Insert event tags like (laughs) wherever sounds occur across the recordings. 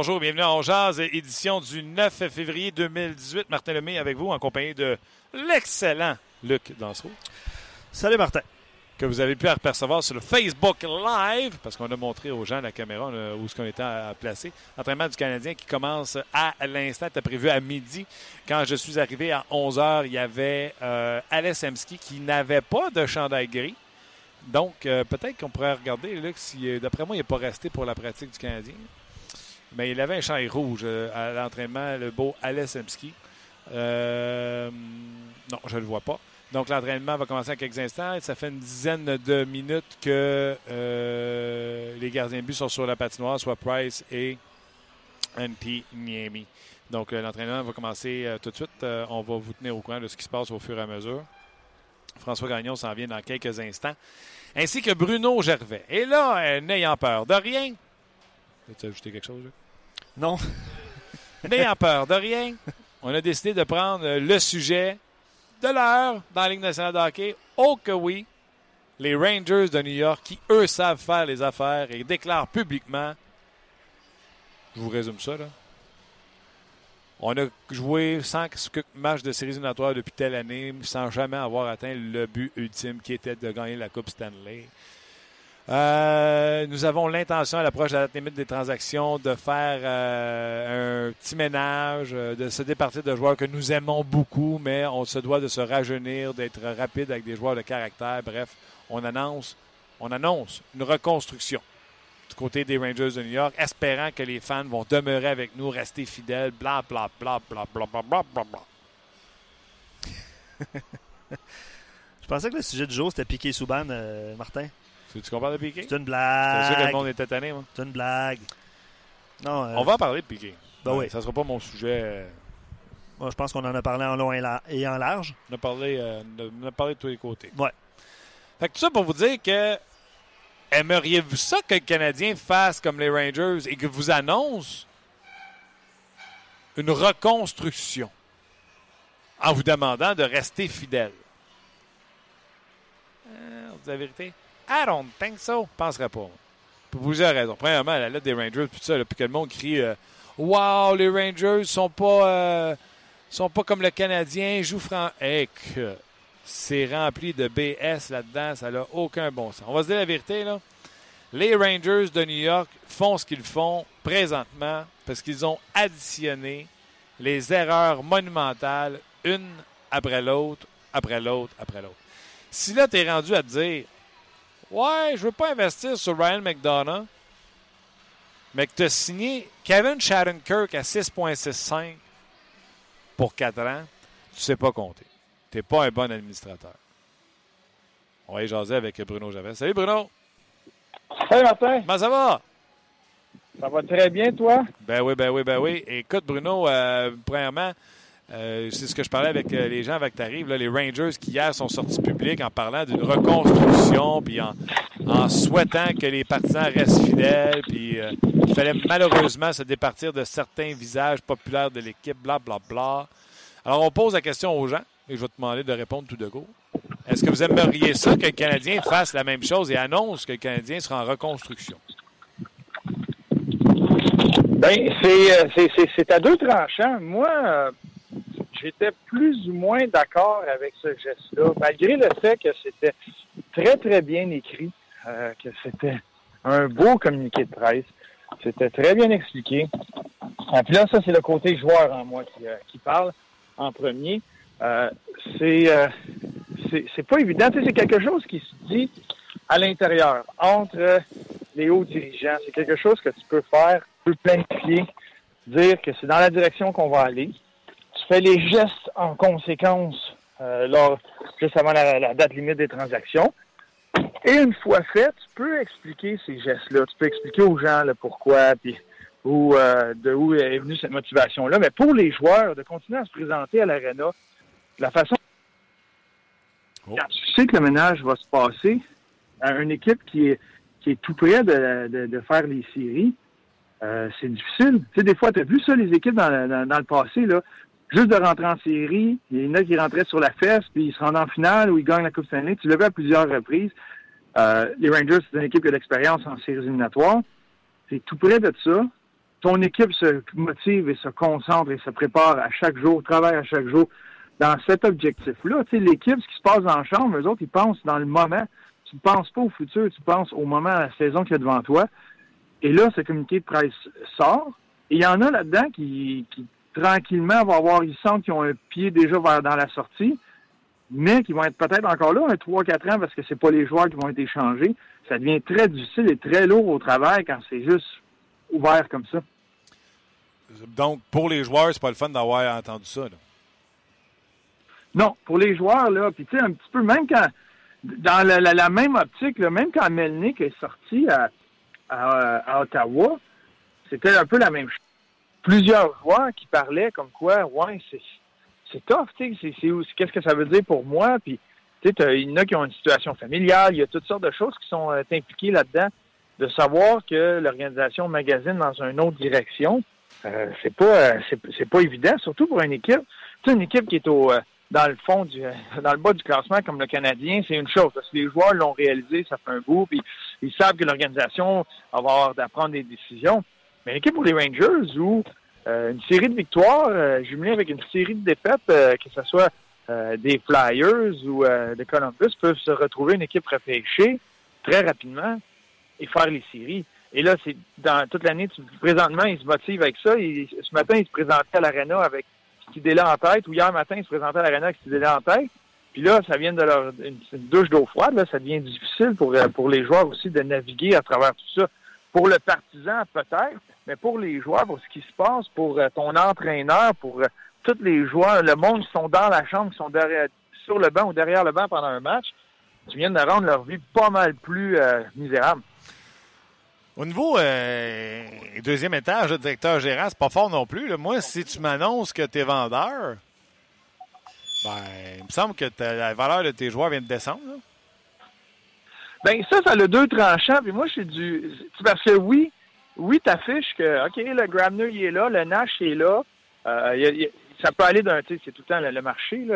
Bonjour, bienvenue en Jazz, édition du 9 février 2018. Martin Lemay avec vous en compagnie de l'excellent Luc Dansereau. Salut Martin. Que vous avez pu apercevoir sur le Facebook Live, parce qu'on a montré aux gens la caméra où ce qu'on était à, placer. L'entraînement du Canadien qui commence à l'instant, était prévu à midi. Quand je suis arrivé à 11h, il y avait euh, Alex Emski qui n'avait pas de chandail gris. Donc, euh, peut-être qu'on pourrait regarder, Luc, si, d'après moi, il n'est pas resté pour la pratique du Canadien. Mais il avait un chandail rouge euh, à l'entraînement, le beau Alessemski. Euh, non, je ne le vois pas. Donc, l'entraînement va commencer en quelques instants. Ça fait une dizaine de minutes que euh, les gardiens de but sont sur la patinoire, soit Price et NP Niemi. Donc, l'entraînement va commencer tout de suite. on va vous tenir au courant de ce qui se passe au fur et à mesure. François Gagnon s'en vient dans quelques instants. Ainsi que Bruno Gervais. Et là, n'ayant peur de rien, tu as ajouté quelque chose? Non. (laughs) N'ayant peur de rien, on a décidé de prendre le sujet de l'heure dans la Ligue nationale de hockey. Oh que oui, les Rangers de New York qui, eux, savent faire les affaires et déclarent publiquement. Je vous résume ça, là. On a joué cinq matchs de séries éliminatoires depuis telle année sans jamais avoir atteint le but ultime qui était de gagner la Coupe Stanley. Euh, nous avons l'intention à l'approche de la limite des transactions de faire euh, un petit ménage, euh, de se départir de joueurs que nous aimons beaucoup, mais on se doit de se rajeunir, d'être rapide avec des joueurs de caractère. Bref, on annonce, on annonce une reconstruction du côté des Rangers de New York, espérant que les fans vont demeurer avec nous, rester fidèles, bla bla bla bla bla bla bla bla bla. (laughs) Je pensais que le sujet du jour c'était Piqué Souban, Martin. Tu comprends de Piqué? C'est une blague. C'est sûr que le monde était tanné, moi. C'est une blague. Non, euh, On va en parler de Piqué. Ben oui. Ça ne sera pas mon sujet. Euh, moi, je pense qu'on en a parlé en long et en large. On a parlé, euh, on a parlé de tous les côtés. Ouais. Fait que tout ça pour vous dire que aimeriez-vous ça que le Canadien fasse comme les Rangers et que vous annonce une reconstruction en vous demandant de rester fidèle? Euh, la vérité? I don't think so. Je penserais pas. Pour plusieurs raisons. Premièrement, la lettre des Rangers, puis ça, puis que le monde crie euh, Wow, les Rangers sont pas euh, sont pas comme le Canadien, jouent franc. Et que c'est rempli de BS là-dedans, ça n'a aucun bon sens. On va se dire la vérité, là. Les Rangers de New York font ce qu'ils font présentement parce qu'ils ont additionné les erreurs monumentales, une après l'autre, après l'autre, après l'autre. Si là, tu es rendu à te dire Ouais, je veux pas investir sur Ryan McDonough, mais que tu as signé Kevin Shattenkirk à 6,65 pour 4 ans, tu sais pas compter. Tu n'es pas un bon administrateur. On va y jaser avec Bruno Javet. Salut Bruno! Salut Martin! Comment ça va? Ça va très bien, toi? Ben oui, ben oui, ben oui. Écoute, Bruno, euh, premièrement, euh, c'est ce que je parlais avec euh, les gens avec t'arrives, les Rangers qui hier sont sortis publics en parlant d'une reconstruction, puis en, souhaitant que les partisans restent fidèles, puis euh, il fallait malheureusement se départir de certains visages populaires de l'équipe, bla bla bla. Alors on pose la question aux gens, et je vais te demander de répondre tout de go. Est-ce que vous aimeriez ça que le Canadien fasse la même chose et annonce que le Canadien sera en reconstruction? Ben, c'est à deux tranchants. Moi, j'étais plus ou moins d'accord avec ce geste-là, malgré le fait que c'était très, très bien écrit, euh, que c'était un beau communiqué de presse. C'était très bien expliqué. Et ah, puis là, ça, c'est le côté joueur en moi qui, euh, parle en premier. Euh, c'est, c'est pas évident. c'est quelque chose qui se dit à l'intérieur, entre les hauts dirigeants. C'est quelque chose que tu peux faire, tu peux planifier, dire que c'est dans la direction qu'on va aller fais les gestes en conséquence lors, juste avant la, date limite des transactions. Et une fois fait, tu peux expliquer ces gestes-là. Tu peux expliquer aux gens le pourquoi, puis où, de où est venue cette motivation-là. Mais pour les joueurs, de continuer à se présenter à l'arena, la façon oh. quand tu sais que le ménage va se passer à une équipe qui est, qui est tout près de, faire les séries, euh, c'est difficile. Tu sais, des fois, tu as vu ça, les équipes dans, le passé, là, juste de rentrer en série, il y en a qui rentraient sur la fesse, puis ils se rendent en finale ou ils gagnent la Coupe Stanley. Tu l'as vu à plusieurs reprises. Euh, les Rangers, c'est une équipe qui a l'expérience en séries éliminatoires. C'est tout près de ça. Ton équipe se motive et se concentre et se prépare à chaque jour, travaille à chaque jour dans cet objectif-là. Tu sais, l'équipe, ce qui se passe dans la chambre, eux autres, ils pensent dans le moment. Tu ne penses pas au futur, tu penses au moment, à la saison qui est devant toi. Et là, ce communiqué de presse sort. Et il y en a là-dedans qui, tranquillement, vont avoir, ils sentent qu'ils ont un pied déjà vers, dans la sortie, mais qui vont être peut-être encore là un 3-4 ans parce que c'est pas les joueurs qui vont être échangés. Ça devient très difficile et très lourd au travail quand c'est juste ouvert comme ça. Donc, pour les joueurs, c'est pas le fun d'avoir entendu ça. Non, pour les joueurs, là, puis tu sais, un petit peu, même quand, dans la, même optique, même quand Melnick est sorti à, à, Ottawa, c'était un peu la même chose. Plusieurs joueurs qui parlaient comme quoi, ouais, c'est, c'est tough, tu sais, qu'est-ce que ça veut dire pour moi, puis tu sais, il y en a qui ont une situation familiale, il y a toutes sortes de choses qui sont euh, impliquées là-dedans. De savoir que l'organisation magazine dans une autre direction, euh, c'est pas euh, c'est, pas évident, surtout pour une équipe. Tu sais, une équipe qui est au dans le fond du dans le bas du classement comme le Canadien, c'est une chose. Parce que les joueurs l'ont réalisé, ça fait un bout, puis ils savent que l'organisation va avoir d'apprendre des décisions. Mais l'équipe pour les Rangers, où euh, une série de victoires euh, jumelée avec une série de défaites, euh, que ce soit des Flyers ou de Columbus, peuvent se retrouver une équipe repêchée très rapidement et faire les séries. Et là, c'est dans toute l'année, présentement, ils se motivent avec ça. ce matin, ils se présentaient à l'Arena avec cette idée-là en tête, ou hier matin, ils se présentaient à l'Arena avec cette idée-là en tête. Puis là, ça vient de leur une, douche d'eau froide, là, ça devient difficile pour, euh, pour les joueurs aussi de naviguer à travers tout ça. Pour le partisan, peut-être, mais pour les joueurs, pour ce qui se passe, pour euh, ton entraîneur, pour euh, tous les joueurs, le monde qui sont dans la chambre, qui sont sur le banc ou derrière le banc pendant un match, tu viens de rendre leur vie pas mal plus misérable. Au niveau euh, deuxième étage, le directeur gérant, c'est pas fort non plus. Moi, si tu m'annonces que tu es vendeur, ben, il me semble que la valeur de tes joueurs vient de descendre. Ben ça, ça a deux tranchants. Puis moi, je suis du. Parce que oui, oui, t'affiches que OK, le Grabner, il est là, le Nash est là. Euh, ça peut aller d'un. C'est tout le temps le, marché,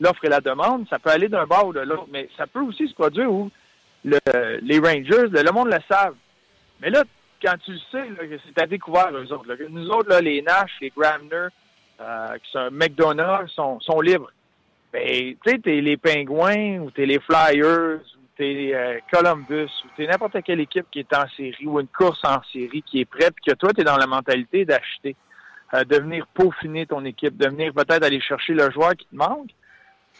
l'offre et la demande. Ça peut aller d'un bord ou de l'autre. Mais ça peut aussi se produire où le, les Rangers, le monde le savent. Mais là, quand tu le sais, c'est à découvert, eux autres. Nous autres, là, les Nash, les Gramner, euh, qui sont McDonald's, sont, sont libres. Ben, tu sais, t'es les Pingouins, ou t'es les Flyers, ou t'es euh, Columbus, ou t'es n'importe quelle équipe qui est en série, ou une course en série qui est prête, que toi, t'es dans la mentalité d'acheter, euh, de venir peaufiner ton équipe, de venir peut-être aller chercher le joueur qui te manque.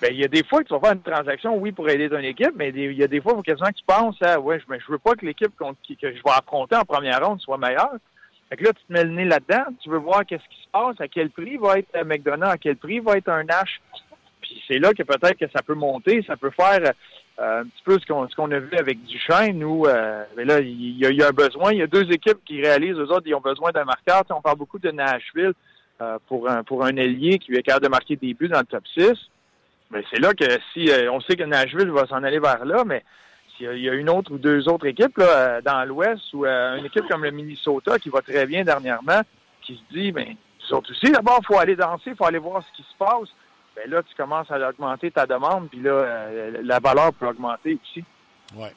Ben, il y a des fois que tu vas faire une transaction, oui, pour aider ton équipe, mais il y a des fois, faut quasiment que tu penses à, ouais, je, je veux pas que l'équipe que je vais affronter en première ronde soit meilleure. Fait que là, tu te mets le nez là-dedans, tu veux voir qu'est-ce qui se passe, à quel prix va être un McDonald's, à quel prix va être un Nash. Puis c'est là que peut-être que ça peut monter, ça peut faire euh, un petit peu ce qu'on ce qu'on a vu avec Duchesne, où euh, mais là, il y, a, un besoin. Il y a deux équipes qui réalisent, eux autres, ils ont besoin d'un marqueur. on parle beaucoup de Nashville euh, pour un pour un ailier qui est capable de marquer des buts dans le top 6. Mais c'est là que si euh, on sait que Nashville va s'en aller vers là, mais s'il y a une autre ou deux autres équipes là, euh, dans l'Ouest ou une équipe comme le Minnesota qui va très bien dernièrement, qui se dit, ben, surtout aussi, d'abord, il faut aller danser, il faut aller voir ce qui se passe. Ben là, tu commences à augmenter ta demande, puis là, la valeur peut augmenter aussi. Oui.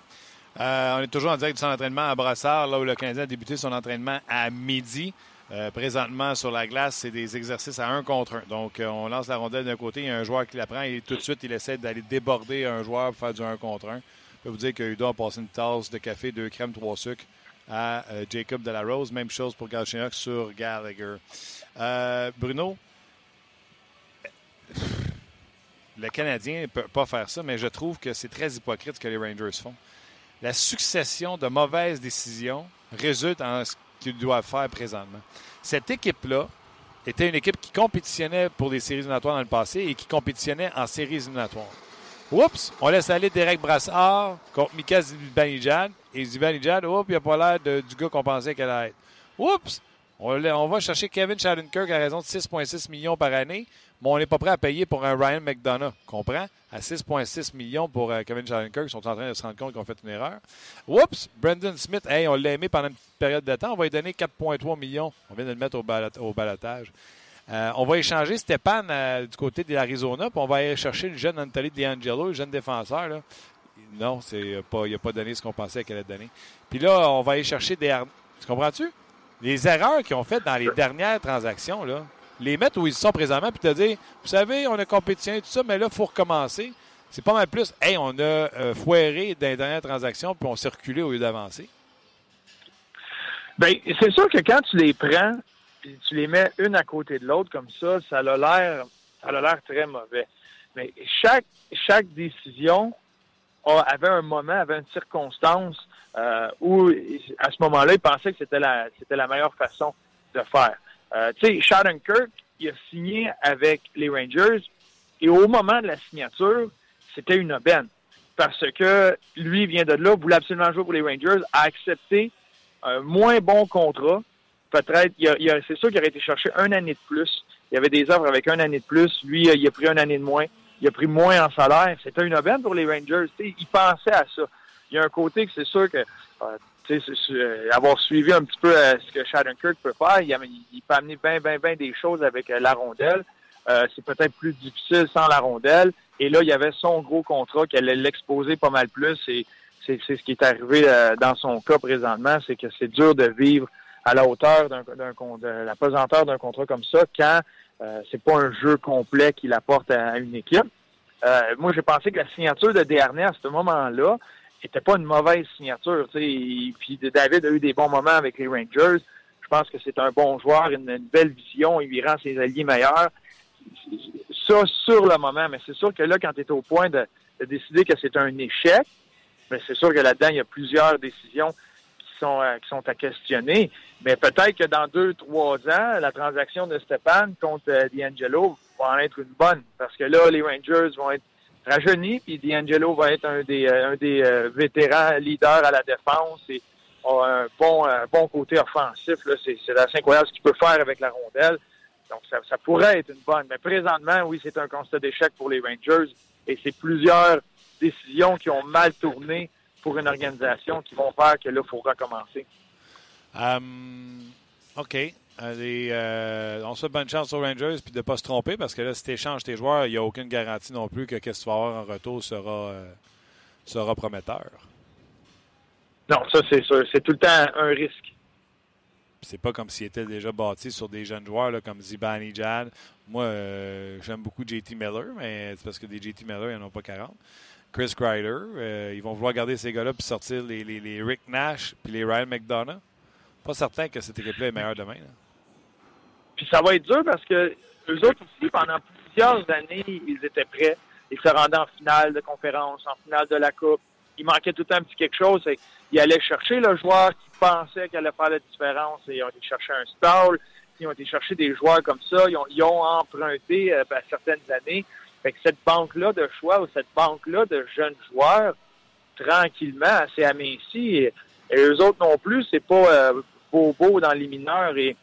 on est toujours en direct du centre d'entraînement à Brassard, là où le Canadien a débuté son entraînement à midi. Euh, présentement, sur la glace, c'est des exercices à un contre un. Donc, euh, on lance la rondelle d'un côté, il y a un joueur qui la prend et tout de suite, il essaie d'aller déborder un joueur pour faire du un contre un. Je peux vous dire que Udo a passé une tasse de café, deux crèmes, trois sucres à euh, Jacob Delarose. Même chose pour Galchenyuk sur Gallagher. Bruno, le Canadien ne peut pas faire ça, mais je trouve que c'est très hypocrite ce que les Rangers font. La succession de mauvaises décisions résulte en ce qu'ils doivent faire présentement. Cette équipe-là était une équipe qui compétitionnait pour les séries éliminatoires dans le passé et qui compétitionnait en séries éliminatoires. Oups, on laisse aller Derek Brassard contre Mika Zibanejad. Et Zibanejad, oups, il n'a pas l'air du gars qu'on pensait qu'elle allait être. Oups, on, va chercher Kevin Shattenkirk à raison de 6,6 millions par année, mais on n'est pas prêt à payer pour un Ryan McDonough. Comprends? À 6,6 millions pour euh, Kevin Shattenkirk, ils sont en train de se rendre compte qu'on fait une erreur. Oups, Brendan Smith, hey, on l'a aimé pendant une petite période de temps, on va lui donner 4,3 millions. On vient de le mettre au, au balotage. Euh, on va échanger Stéphane euh, du côté de l'Arizona, puis on va aller chercher le jeune Anthony D'Angelo, le jeune défenseur. Non, pas, il n'a pas donné ce qu'on pensait qu'elle allait donner. Puis là, on va aller chercher des. Tu comprends-tu? Les erreurs qu'ils ont faites dans les dernières transactions, là, les mettre où ils sont présentement, puis te dire, vous savez, on a compétition et tout ça, mais là, il faut recommencer. C'est pas mal plus, hey, on a euh, foiré dans les dernières transactions, puis on s'est au lieu d'avancer. Bien, c'est sûr que quand tu les prends, tu les mets une à côté de l'autre comme ça, ça a l'air, ça a l'air très mauvais. Mais chaque, chaque décision avait un moment, avait une circonstance euh, où, à ce moment-là, il pensait que c'était la, meilleure façon de faire. Euh, tu sais, Shattenkirk, il a signé avec les Rangers et au moment de la signature, c'était une aubaine. Parce que lui vient de là, voulait absolument jouer pour les Rangers, a accepté un moins bon contrat peut-être, c'est sûr qu'il aurait été chercher un année de plus. Il y avait des offres avec un année de plus. Lui, il a pris une année de moins. Il a pris moins en salaire. C'était une aubaine pour les Rangers. il pensait à ça. Il y a un côté que c'est sûr que euh, euh, avoir suivi un petit peu euh, ce que Shattenkirk peut faire, il, peut amener bien, bien, bien des choses avec la rondelle. c'est peut-être plus difficile sans la rondelle. Et là, il y avait son gros contrat qui allait l'exposer pas mal plus. Et c'est ce qui est arrivé dans son cas présentement, c'est que c'est dur de vivre à la hauteur d'un, de la pesanteur d'un contrat comme ça quand c'est pas un jeu complet qu'il apporte à, une équipe. Moi, j'ai pensé que la signature de Dernier à ce moment-là était pas une mauvaise signature. Puis David a eu des bons moments avec les Rangers. Je pense que c'est un bon joueur, une, belle vision, il lui rend ses alliés meilleurs. Ça, sur le moment, mais c'est sûr que là, quand tu es au point de, de décider que c'est un échec, mais c'est sûr que là-dedans, il y a plusieurs décisions sont, euh, qui sont à questionner. Mais peut-être que dans deux, trois ans, la transaction de Stéphane contre euh, D'Angelo va en être une bonne. Parce que là, les Rangers vont être rajeunis, puis D'Angelo va être un des, euh, un des vétérans leaders à la défense et a un bon, bon côté offensif. C'est assez incroyable ce qu'il peut faire avec la rondelle. Donc, ça, pourrait être une bonne. Mais présentement, oui, c'est un constat d'échec pour les Rangers et c'est plusieurs décisions qui ont mal tourné pour une organisation qui vont faire que là, il faut recommencer. Um, OK. Allez, euh, on souhaite bonne chance aux Rangers puis de ne pas se tromper parce que là, si tu échanges tes joueurs, il n'y a aucune garantie non plus que ce que tu vas avoir en retour sera, euh, sera prometteur. Non, ça, c'est sûr. C'est tout le temps un risque. C'est pas comme s'il était déjà bâti sur des jeunes joueurs là, comme Zibani Jad. Moi, j'aime beaucoup JT Miller, mais c'est parce que des JT Miller, ils n'en ont pas 40. Chris Kreider. Euh, ils vont vouloir garder ces gars-là puis sortir les, les, Rick Nash puis les Ryan McDonough. Pas certain que cette équipe-là est meilleure demain. Puis ça va être dur parce que eux autres aussi, pendant plusieurs années, ils étaient prêts. Ils se rendaient en finale de conférence, en finale de la Coupe. Il manquait tout le temps un petit quelque chose. Ils allaient chercher le joueur qui pensait qu'elle allait faire la différence et ils ont été chercher un stall. Ils ont été chercher des joueurs comme ça. Ils ont, emprunté euh, ben, certaines années. Fait que cette banque-là de choix ou cette banque-là de jeunes joueurs, tranquillement, assez amincie, et, et eux autres non plus, c'est pas euh, beau beau dans les mineurs et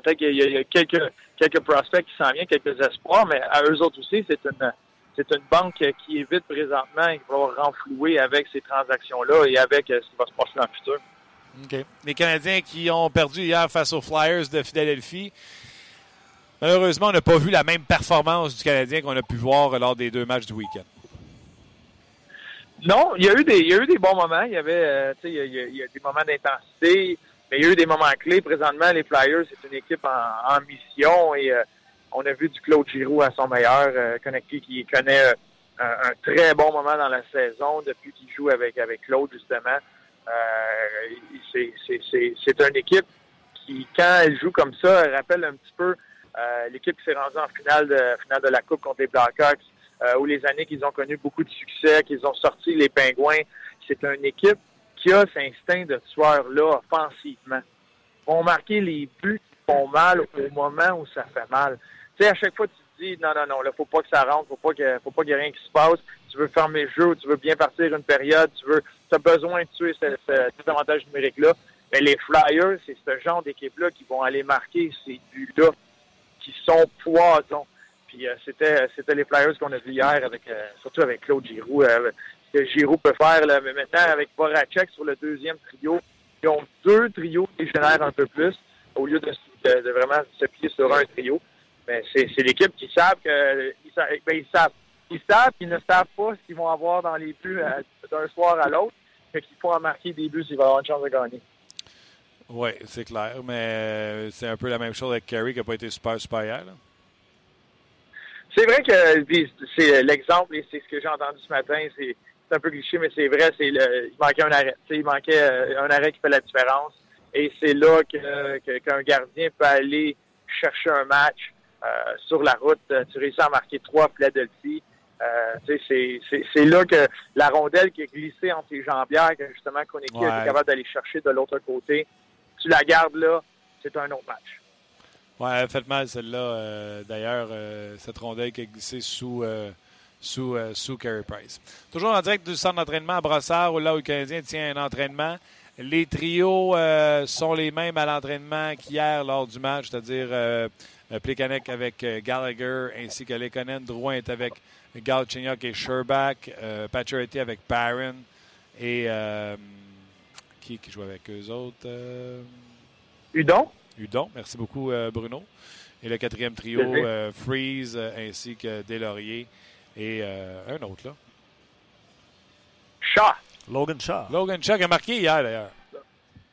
peut-être qu'il y, a quelques quelques prospects qui s'en viennent, quelques espoirs, mais à eux autres aussi, c'est une c'est une banque qui vide présentement et qui va renflouer avec ces transactions-là et avec euh, ce qui va se passer dans le futur. OK. Les Canadiens qui ont perdu hier face aux Flyers de Philadelphie, Malheureusement, on n'a pas vu la même performance du Canadien qu'on a pu voir lors des deux matchs du week-end. Non, il y a eu des, il y a eu des bons moments. Il y avait, euh, il, y a, il, y a, des moments d'intensité, mais il y a eu des moments clés. Présentement, les Flyers, c'est une équipe en, mission et euh, on a vu du Claude Giroux à son meilleur, euh, connecté qui connaît un, très bon moment dans la saison depuis qu'il joue avec avec Claude justement. c'est une équipe qui, quand elle joue comme ça, elle rappelle un petit peu euh, l'équipe qui s'est rendue en finale de, finale de la Coupe contre les Blackhawks, euh, ou les années qu'ils ont connu beaucoup de succès, qu'ils ont sorti les Pingouins. C'est une équipe qui cet instinct de tueur-là offensivement. Vont marquer les buts font mal au moment où ça fait mal. Tu sais, à chaque fois, tu te dis, non, non, non, là, faut pas que ça rentre, faut pas que, faut pas qu'il y ait rien qui se passe. Tu veux fermer le jeu, tu veux bien partir une période, tu veux, as besoin de tuer ce, ce, cet avantage numérique-là. Mais les Flyers, c'est ce genre d'équipe-là qui vont aller marquer ces buts-là, qui sont poisons. Puis euh, c'était, c'était les Flyers qu'on a vu hier, avec, euh, surtout avec Claude Giroux. Euh, que Giroux peut faire, là, mais maintenant avec Voracek sur le deuxième trio, ils ont deux trios qui génèrent un peu plus, au lieu de, de, de vraiment se plier sur un trio. Mais c'est, l'équipe qui savent que ils, savent, ben, ils savent. Ils savent qu'ils ne savent pas ce qu'ils vont avoir dans les buts euh, d'un soir à l'autre. Fait qu'il faut en marquer des buts s'ils vont avoir une chance de gagner. Oui, c'est clair. Mais euh, c'est un peu la même chose avec Kerry qui n'a pas été super, super hier. Là. C'est vrai que puis c'est l'exemple et c'est ce que j'ai entendu ce matin. C'est, c'est un peu cliché, mais c'est vrai. C'est le, il manquait un arrêt. T'sais, il manquait euh, un arrêt qui fait la différence. Et c'est là que, que, qu'un gardien peut aller chercher un match euh, sur la route. Tu réussis à marquer trois Philadelphie. Euh, c'est, c'est, c'est là que la rondelle qui est glissée entre tes jambières, que justement Ouais. était capable d'aller chercher de l'autre côté, tu la gardes là, c'est un autre match. Ouais, elle fait mal celle-là. euh, D'ailleurs, euh, cette rondelle qui a glissé sous, euh, sous, euh, sous Carey Price. Toujours en direct du centre d'entraînement à Brossard, où là où le Canadien tient un entraînement. Les trios euh, sont les mêmes à l'entraînement qu'hier lors du match, c'est-à-dire euh, euh, Plekanec avec euh, Gallagher ainsi que Lekonen. Drouin est avec Galchenyuk et Sherbach. Euh, Pacioretty avec Barron. Et qui, qui joue avec eux autres? Euh, Udon? Udon. Merci beaucoup, Bruno. Et le quatrième trio, Freeze ainsi que Deslauriers. Et euh, un autre, là. Chat! Logan Shaw. Logan Chuck a marqué hier, d'ailleurs.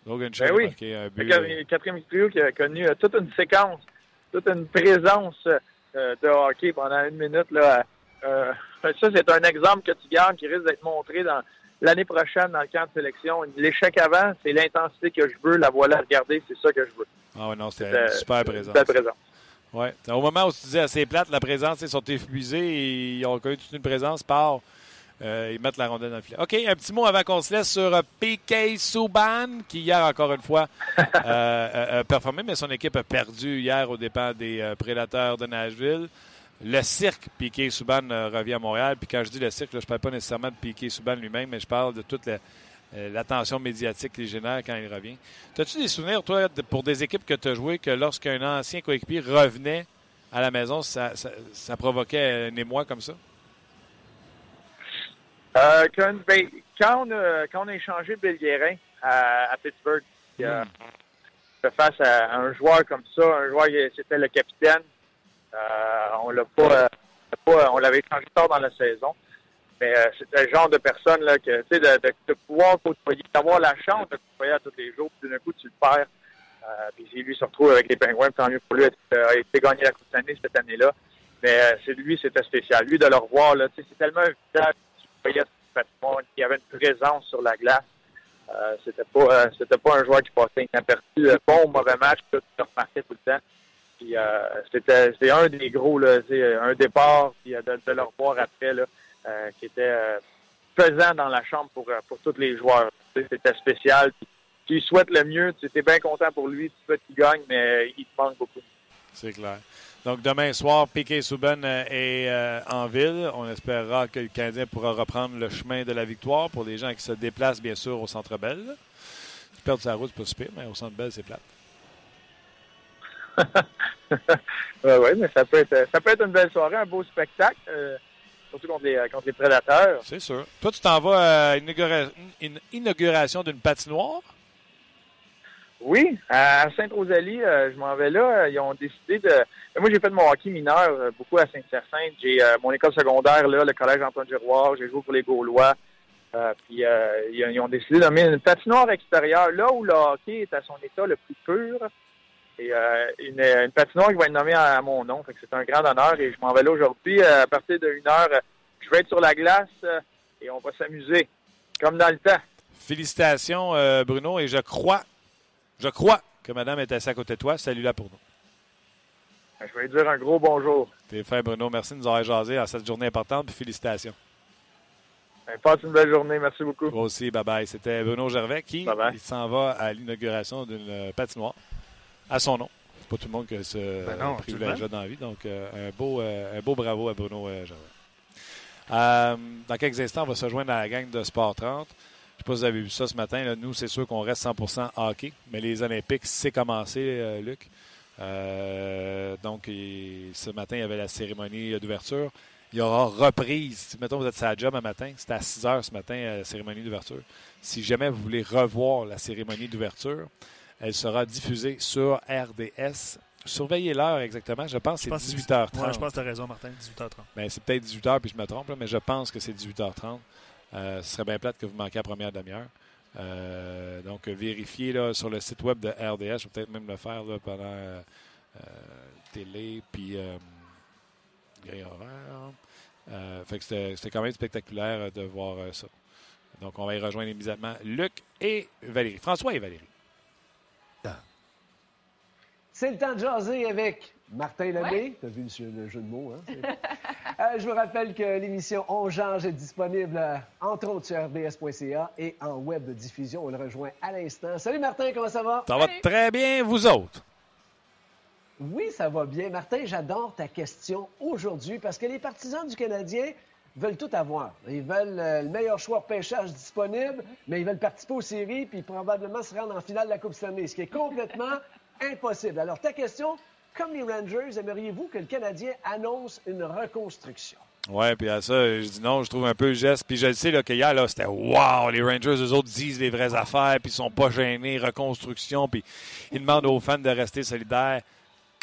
Logan Chuck Ben a oui. marqué un Le but. le quatrième trio qui a connu euh, toute une séquence, toute une présence euh, de hockey pendant une minute. Là, Euh, ça, c'est un exemple que tu gardes qui risque d'être montré dans l'année prochaine dans le camp de sélection. L'échec avant, c'est l'intensité que je veux, la voilà, regardez, c'est ça que je veux. Ah ouais, non, c'était Euh, une super présence. Ouais. Au moment où tu disais assez plate, la présence, ils sont épuisés et ils ont connu toute une présence par. Euh, ils mettent la rondelle dans le filet. OK, un petit mot avant qu'on se laisse sur euh, P.K. Subban, qui hier, encore une fois, (laughs) euh, a, a performé, mais son équipe a perdu hier aux dépens des euh, prédateurs de Nashville. Le cirque Piquet Souban euh, revient à Montréal. Puis quand je dis le cirque, là, je ne parle pas nécessairement de Piquet Souban lui-même, mais je parle de toute la- euh, l'attention médiatique qu'il génère quand il revient. As-tu des souvenirs, toi, pour des équipes que tu as jouées, que lorsqu'un ancien coéquipier revenait à la maison, ça, ça- ça provoquait un émoi comme ça? Euh, quand, ben, quand, on a, quand on a échangé Bill Guérin à, à Pittsburgh, a fait face à un joueur comme ça, un joueur qui c'était le capitaine, euh, on l'a pas, euh, pas- on l'avait échangé tard dans la saison. Mais euh, c'était le genre de personne là, que, tu sais, de, pouvoir côtoyer, d'avoir la chance de côtoyer à tous les jours, puis d'un coup, tu le perds. Euh, puis lui se retrouve avec les Penguins, puis tant mieux pour lui, il a été gagné la Coupe d'année cette année-là. Mais euh, c'est lui, c'était spécial. Lui, de le revoir, là, c'est tellement évident tu voyais qu'il y avait une présence sur la glace. Euh, c'était pas euh, c'était pas un joueur qui passait inaperçu. Euh, Bon ou mauvais match, tu le remarquais tout le temps. Puis euh, c'était c'est un des gros, là, un départ, puis euh, de, de le revoir après, là, euh, qui était euh, pesant dans la chambre pour, euh, pour tous les joueurs. C'était spécial. Tu lui souhaites le mieux, tu es bien content pour lui, tu souhaites qu'il gagne, mais euh, il te manque beaucoup. C'est clair. Donc, demain soir, Piquet Souban euh, est euh, en ville. On espérera que le Canadien pourra reprendre le chemin de la victoire pour les gens qui se déplacent, bien sûr, au Centre Bell. Qui perdent sa route, c'est pas super, mais au Centre Bell, c'est plate. (laughs) Ouais, mais ça peut être ça peut être une belle soirée, un beau spectacle, euh, surtout contre les, contre les prédateurs. C'est sûr. Toi, tu t'en vas à une, inaugura- une inauguration d'une patinoire? Oui, à Sainte-Rosalie, euh, je m'en vais là. Ils ont décidé de. Moi, j'ai fait de mon hockey mineur euh, beaucoup à Saint-Hyacinthe. J'ai euh, mon école secondaire là, le collège Antoine Giroir. J'ai joué pour les Gaulois. Euh, puis euh, ils, ils ont décidé de mettre une patinoire extérieure là où le hockey est à son état le plus pur. Et euh, une, une patinoire qui va être nommée à, à mon nom. C'est un grand honneur et je m'en vais là aujourd'hui. Euh, à partir de une heure, je vais être sur la glace euh, et on va s'amuser comme dans le temps. Félicitations, euh, Bruno, et je crois, je crois que madame est assise à côté de toi. Salut-la pour nous. Je vais lui dire un gros bonjour. T'es fait, Bruno. Merci de nous avoir jasé à cette journée importante, puis félicitations. Ben, Passe une belle journée. Merci beaucoup. Toi aussi, bye-bye. C'était Bruno Gervais qui s'en va à l'inauguration d'une patinoire à son nom. C'est pas tout le monde qui a ce Ben privilège-là dans la vie. Donc, euh, un, beau, euh, un beau bravo à Bruno Gervais. Euh, dans quelques instants, on va se joindre à la gang de Sport 30. Je ne sais pas si vous avez vu ça ce matin. là. Nous, c'est sûr qu'on reste 100% hockey, mais les Olympiques, c'est commencé, euh, Luc. Euh, donc, ce matin, il y avait la cérémonie d'ouverture. Il y aura reprise. Si, mettons, vous êtes à la job un matin, c'était à 6 heures ce matin, la cérémonie d'ouverture. Si jamais vous voulez revoir la cérémonie d'ouverture, elle sera diffusée sur RDS. Surveillez l'heure exactement. Je pense que c'est que 18h30. Ouais, je pense que tu as raison, Martin. 18h30. Ben, c'est peut-être 18h puis je me trompe, là, mais je pense que c'est 18h30. Euh, ce serait bien plate que vous manquiez la première demi-heure. Euh, donc, vérifiez là, sur le site web de RDS. Je vais peut-être même le faire là, pendant euh, euh, télé puis grille horaire. Fait que c'était quand même spectaculaire de voir ça. Donc, on va y rejoindre immédiatement Luc et Valérie. François et Valérie. C'est le temps de jaser avec Martin Lemay. Ouais. T'as vu le, le jeu de mots, hein? Euh, je vous rappelle que l'émission On Change est disponible, euh, entre autres, sur rds.ca et en web de diffusion. On le rejoint à l'instant. Salut Martin, comment ça va? Ça va Salut. très bien, vous autres? Oui, ça va bien. Martin, j'adore ta question aujourd'hui parce que les partisans du Canadien veulent tout avoir. Ils veulent euh, le meilleur choix de pêchage disponible, mais ils veulent participer aux séries puis probablement se rendre en finale de la Coupe Stanley, ce qui est complètement impossible. Alors, ta question, comme les Rangers, aimeriez-vous que le Canadien annonce une reconstruction? Ouais, puis à ça, je dis non, je trouve un peu le geste. Puis je le sais là, là, c'était wow, les Rangers, eux autres disent les vraies affaires, puis ils sont pas gênés, reconstruction, puis ils demandent aux fans de rester solidaires.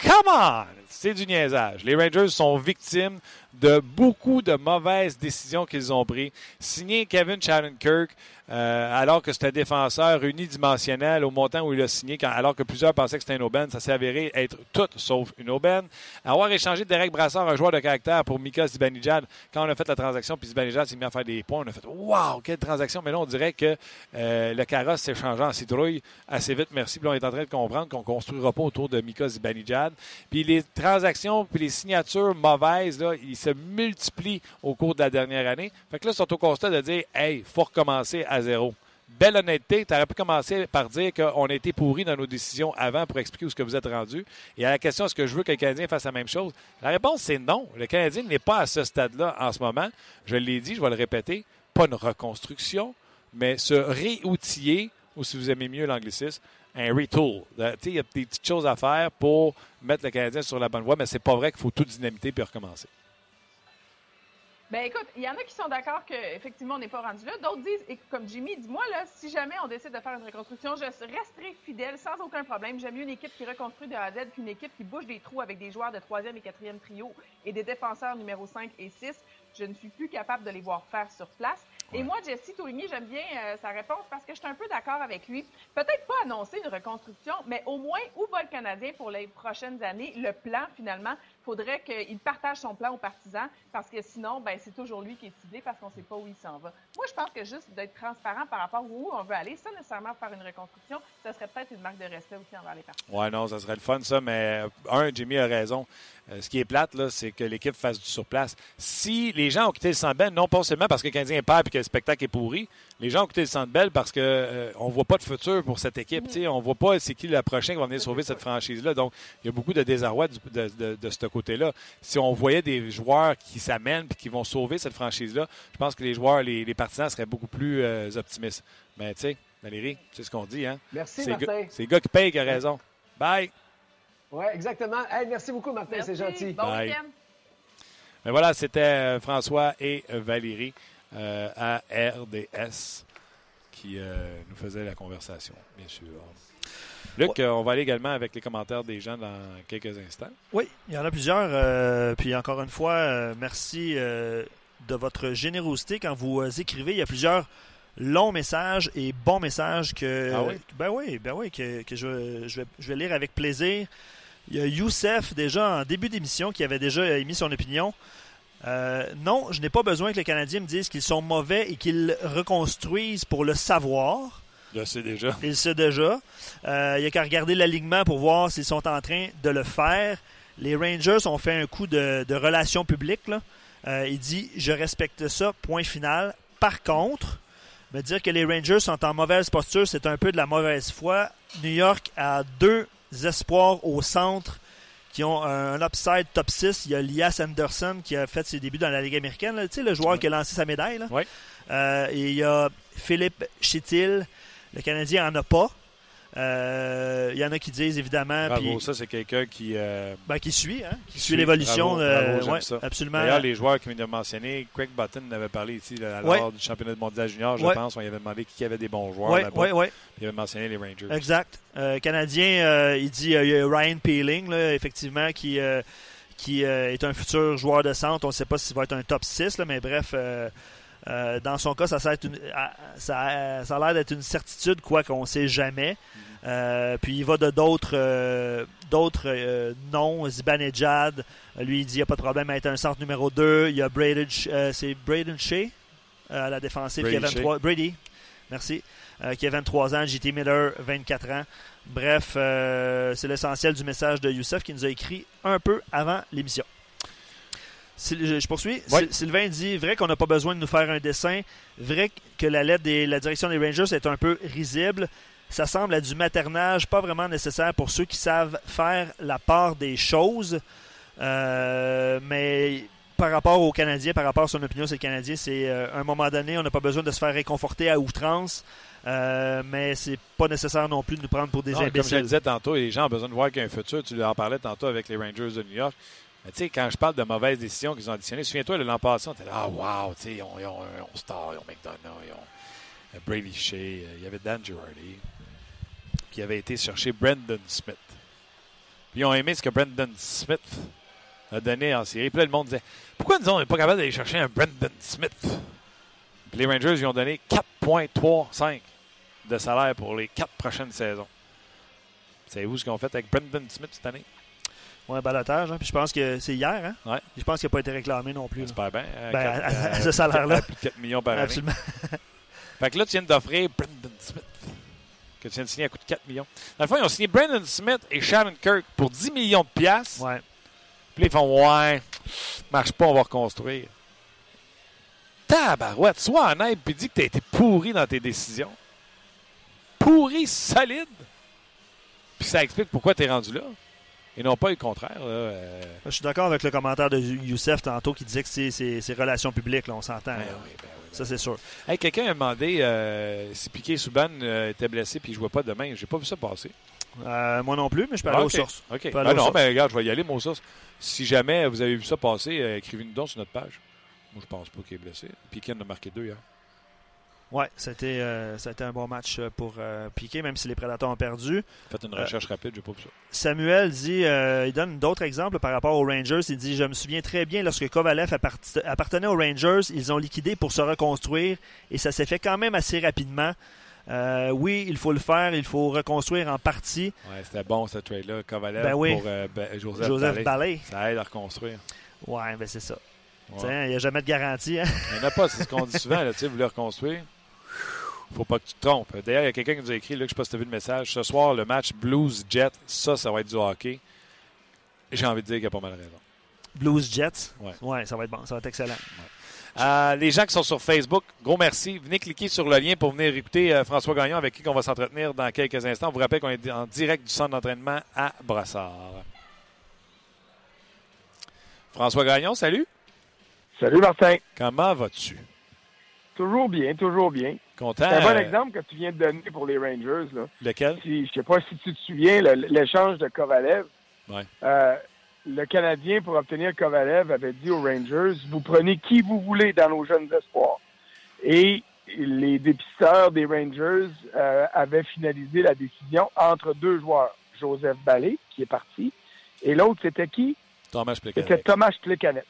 Come on! C'est du niaisage. Les Rangers sont victimes de beaucoup de mauvaises décisions qu'ils ont prises. Signer Kevin Shattenkirk, euh, alors que c'était un défenseur unidimensionnel au montant où il a signé, alors que plusieurs pensaient que c'était une aubaine, ça s'est avéré être tout sauf une aubaine. Avoir échangé Derek Brassard, un joueur de caractère, pour Mika Zibanejad, quand on a fait la transaction, puis Zibanejad s'est mis à faire des points, on a fait Waouh, quelle transaction! Mais là, on dirait que euh, le carrosse s'est changé en citrouille assez vite, merci. Puis on est en train de comprendre qu'on ne construira pas autour de Mika Zibanejad. Puis les transactions, puis les signatures mauvaises, là, se multiplient au cours de la dernière année. Fait que là, ils sont au constat de dire Hey, faut recommencer à zéro. Belle honnêteté, tu aurais pu commencer par dire qu'on a été pourri dans nos décisions avant pour expliquer où ce que vous êtes rendu. Et à la question est-ce que je veux que le Canadien fasse la même chose? La réponse c'est non. Le Canadien n'est pas à ce stade-là en ce moment. Je l'ai dit, je vais le répéter, pas une reconstruction, mais se réoutiller, ou si vous aimez mieux l'anglicisme, un retool. Euh, Il y a des petites choses à faire pour mettre le Canadien sur la bonne voie, mais c'est pas vrai qu'il faut tout dynamiter puis recommencer. Ben écoute, il y en a qui sont d'accord qu'effectivement, on n'est pas rendu là. D'autres disent, et comme Jimmy, dis-moi, là, si jamais on décide de faire une reconstruction, je resterai fidèle sans aucun problème. J'aime mieux une équipe qui reconstruit de A à qu'une équipe qui bouge des trous avec des joueurs de troisième et quatrième trio et des défenseurs numéro 5 et 6. Je ne suis plus capable de les voir faire sur place. Et moi, Jesse Tourigny, j'aime bien euh, sa réponse parce que je suis un peu d'accord avec lui. Peut-être pas annoncer une reconstruction, mais au moins, où va le Canadien pour les prochaines années? Le plan, finalement, faudrait qu'il partage son plan aux partisans parce que sinon, ben, c'est toujours lui qui est ciblé parce qu'on ne sait pas où il s'en va. Moi, je pense que juste d'être transparent par rapport à où on veut aller, sans nécessairement faire une reconstruction, ça serait peut-être une marque de respect aussi envers les partisans. Ouais, non, ça serait le fun, ça, mais euh, un, Jimmy a raison. Euh, ce qui est plate, là, c'est que l'équipe fasse du surplace. Si les gens ont quitté le Centre Bell, non pas seulement parce que le Canadien perd et que le spectacle est pourri, les gens ont quitté le Centre Bell parce que euh, on voit pas de futur pour cette équipe. On voit pas c'est qui le prochain qui va venir sauver cette franchise-là. Donc, il y a beaucoup de désarroi du- de, de- de ce côté-là. Si on voyait des joueurs qui s'amènent et qui vont sauver cette franchise-là, je pense que les joueurs, les, les partisans seraient beaucoup plus euh, optimistes. Mais tu sais, Valérie, c'est ce qu'on dit. Hein? Merci, C'est le Martin. gars- c'est le gars qui paye qui a raison. Bye! Oui, exactement. Hey, merci beaucoup, Martin, c'est gentil. Bon Bye. week-end. Mais voilà, c'était euh, François et euh, Valérie euh, à RDS qui euh, nous faisaient la conversation, bien sûr. Luc, on va aller également avec les commentaires des gens dans quelques instants. Oui, il y en a plusieurs. euh, puis encore une fois, euh, merci euh, de votre générosité quand vous euh, écrivez. Il y a plusieurs longs messages et bons messages que, Ah oui? ben oui, ben oui, que, que je, je vais, je vais lire avec plaisir. Il y a Youssef, déjà en début d'émission, qui avait déjà émis son opinion. Euh, non, je n'ai pas besoin que les Canadiens me disent qu'ils sont mauvais et qu'ils reconstruisent pour le savoir. Je sais déjà. Il sait déjà. Euh, il n'y a qu'à regarder l'alignement pour voir s'ils sont en train de le faire. Les Rangers ont fait un coup de, de relations publiques. là. Euh, il dit Je respecte ça, point final. Par contre, me dire que les Rangers sont en mauvaise posture, c'est un peu de la mauvaise foi. New York a deux espoirs au centre qui ont un upside top 6. Il y a Lias Anderson qui a fait ses débuts dans la Ligue américaine. là. Tu sais, le joueur qui a lancé sa médaille. là. Euh, et il y a Philippe Chitil. Le Canadien en a pas. Euh, il y en a qui disent évidemment. Bravo, puis- ça, c'est quelqu'un qui. euh, ben, qui suit, hein, qui Qui suit l'évolution. Euh, ouais, absolument. D'ailleurs, les joueurs qui viennent de mentionner, Craig Button avait parlé ici là, lors Ouais. du championnat mondial junior, je Ouais. pense. On lui avait demandé qui avait des bons joueurs là-bas. Il avait mentionné les Rangers. Exact. Euh, Canadien, euh, il dit euh, Ryan Peeling, là, effectivement, qui, euh, qui euh, est un futur joueur de centre. On ne sait pas s'il va être un top 6, là, mais bref, euh, euh, dans son cas, ça, ça, a, une- ah, ça, ça a l'air d'être une certitude, quoi qu'on ne sait jamais. Euh, puis il va de d'autres euh, d'autres euh, noms. Zibanejad, euh, lui, il dit il n'y a pas de problème à être un centre numéro 2. Il y a Braden, euh, c'est Braden Shea euh, à la défensive, qui a Brady 23 Brady, merci, euh, qui a 23 ans. JT Miller, 24 ans. Bref, euh, c'est l'essentiel du message de Youssef qui nous a écrit un peu avant l'émission. Je poursuis. Oui. Sylvain dit vrai qu'on n'a pas besoin de nous faire un dessin. Vrai que la lettre de la direction des Rangers est un peu risible. Ça semble à du maternage, pas vraiment nécessaire pour ceux qui savent faire la part des choses. Euh, mais par rapport aux Canadiens, par rapport à son opinion, c'est le Canadien, c'est euh, à un moment donné, on n'a pas besoin de se faire réconforter à outrance. Euh, mais c'est pas nécessaire non plus de nous prendre pour des Non, comme je le imbéciles. disais tantôt, les gens ont besoin de voir qu'il y a un futur. Tu en parlais tantôt avec les Rangers de New York. Tu sais, quand je parle de mauvaises décisions qu'ils ont additionnées, souviens-toi, l'an passé, on était là, ah, wow, tu ils ont, ils star, ils ont McDonough, ils ont euh, Brady Shea, euh, il y avait Dan Girardi, qui avait été chercher Brendan Smith. Puis ils ont aimé ce que Brendan Smith a donné en série. Puis là, le monde disait, pourquoi nous, on n'est pas capable d'aller chercher un Brendan Smith? Puis les Rangers, ils ont donné 4,35 de salaire pour les quatre prochaines saisons. Savez-vous ce qu'ils ont fait avec Brendan Smith cette année? Ouais, balotage. hein. Puis je pense que c'est hier. Hein? Ouais. Je pense qu'il n'a pas été réclamé non plus. J'espère bien. euh, Ben, quatre- à- à euh, (laughs) ce salaire-là. à plus de 4 millions par année. Absolument. Fait que là, tu viens d'offrir Brendan Smith, que tu viens de signer à coût de 4 millions. Dans le fond, ils ont signé Brendan Smith et Shannon Kirk pour 10 millions de piastres. Ouais. Puis ils font Ouais, marche pas, on va reconstruire. Tabarouette, sois honnête puis dis que tu as été pourri dans tes décisions. Pourri solide. Puis ça explique pourquoi tu es rendu là. Et non pas le contraire. Là, euh, Je suis d'accord avec le commentaire de Youssef tantôt qui disait que c'est relations publiques, là, on s'entend. ben oui, ben oui, ben Ça, c'est sûr. Hey, quelqu'un a demandé euh, si Piqué Souban euh, était blessé puis il jouait pas demain. J'ai pas vu ça passer. Euh, moi non plus, mais je peux aller Ah, aux sources. OK. peux aller Ah aux non, sources. mais regarde, je vais y aller, mon source. Si jamais vous avez vu ça passer, écrivez-nous donc sur notre page. Moi, je pense pas qu'il est blessé. Piqué en a marqué deux hier. Ouais, c'était euh, ça a été un bon match euh, pour euh, Piqué, même si les Prédateurs ont perdu. Faites une Euh, recherche rapide, j'ai pas vu ça. Samuel dit, euh, il donne d'autres exemples par rapport aux Rangers. Il dit, je me souviens très bien lorsque Kovalev appart- appartenait aux Rangers, ils ont liquidé pour se reconstruire et ça s'est fait quand même assez rapidement. Euh, oui, il faut le faire, il faut reconstruire en partie. Ouais, c'était bon, ce trade-là. Kovalev Ben oui. pour euh, Ben- Joseph, Joseph Ballet. Ça aide à reconstruire. Ouais, ben c'est ça. Ouais. Il n'y a jamais de garantie. hein? Il n'y en a pas, c'est ce qu'on dit souvent. Là, vous voulez reconstruire, faut pas que tu te trompes. D'ailleurs, il y a quelqu'un qui nous a écrit, là, que je sais pas si tu as vu le message. Ce soir, le match Blues-Jet, ça, ça va être du hockey. J'ai envie de dire qu'il a pas mal raison. Blues Jets. Ouais. ça va être bon, ça va être excellent. Euh, les gens qui sont sur Facebook, gros merci. Venez cliquer sur le lien pour venir écouter euh, François Gagnon avec qui on va s'entretenir dans quelques instants. On vous rappelle qu'on est en direct du centre d'entraînement à Brossard. François Gagnon, salut. Salut Martin. Comment vas-tu? Toujours bien, toujours bien. Content? C'est un bon euh, exemple que tu viens de donner pour les Rangers. Là. Lequel? Si, je sais pas si tu te souviens, l'échange de Kovalev. Ouais. Euh, le Canadien, pour obtenir Kovalev, avait dit aux Rangers, vous prenez qui vous voulez dans nos jeunes espoirs. Et les dépisteurs des Rangers euh, avaient finalisé la décision entre deux joueurs. Joseph Ballet, qui est parti, et l'autre, c'était qui? Thomas C'était Plekanec. Thomas Plekanec.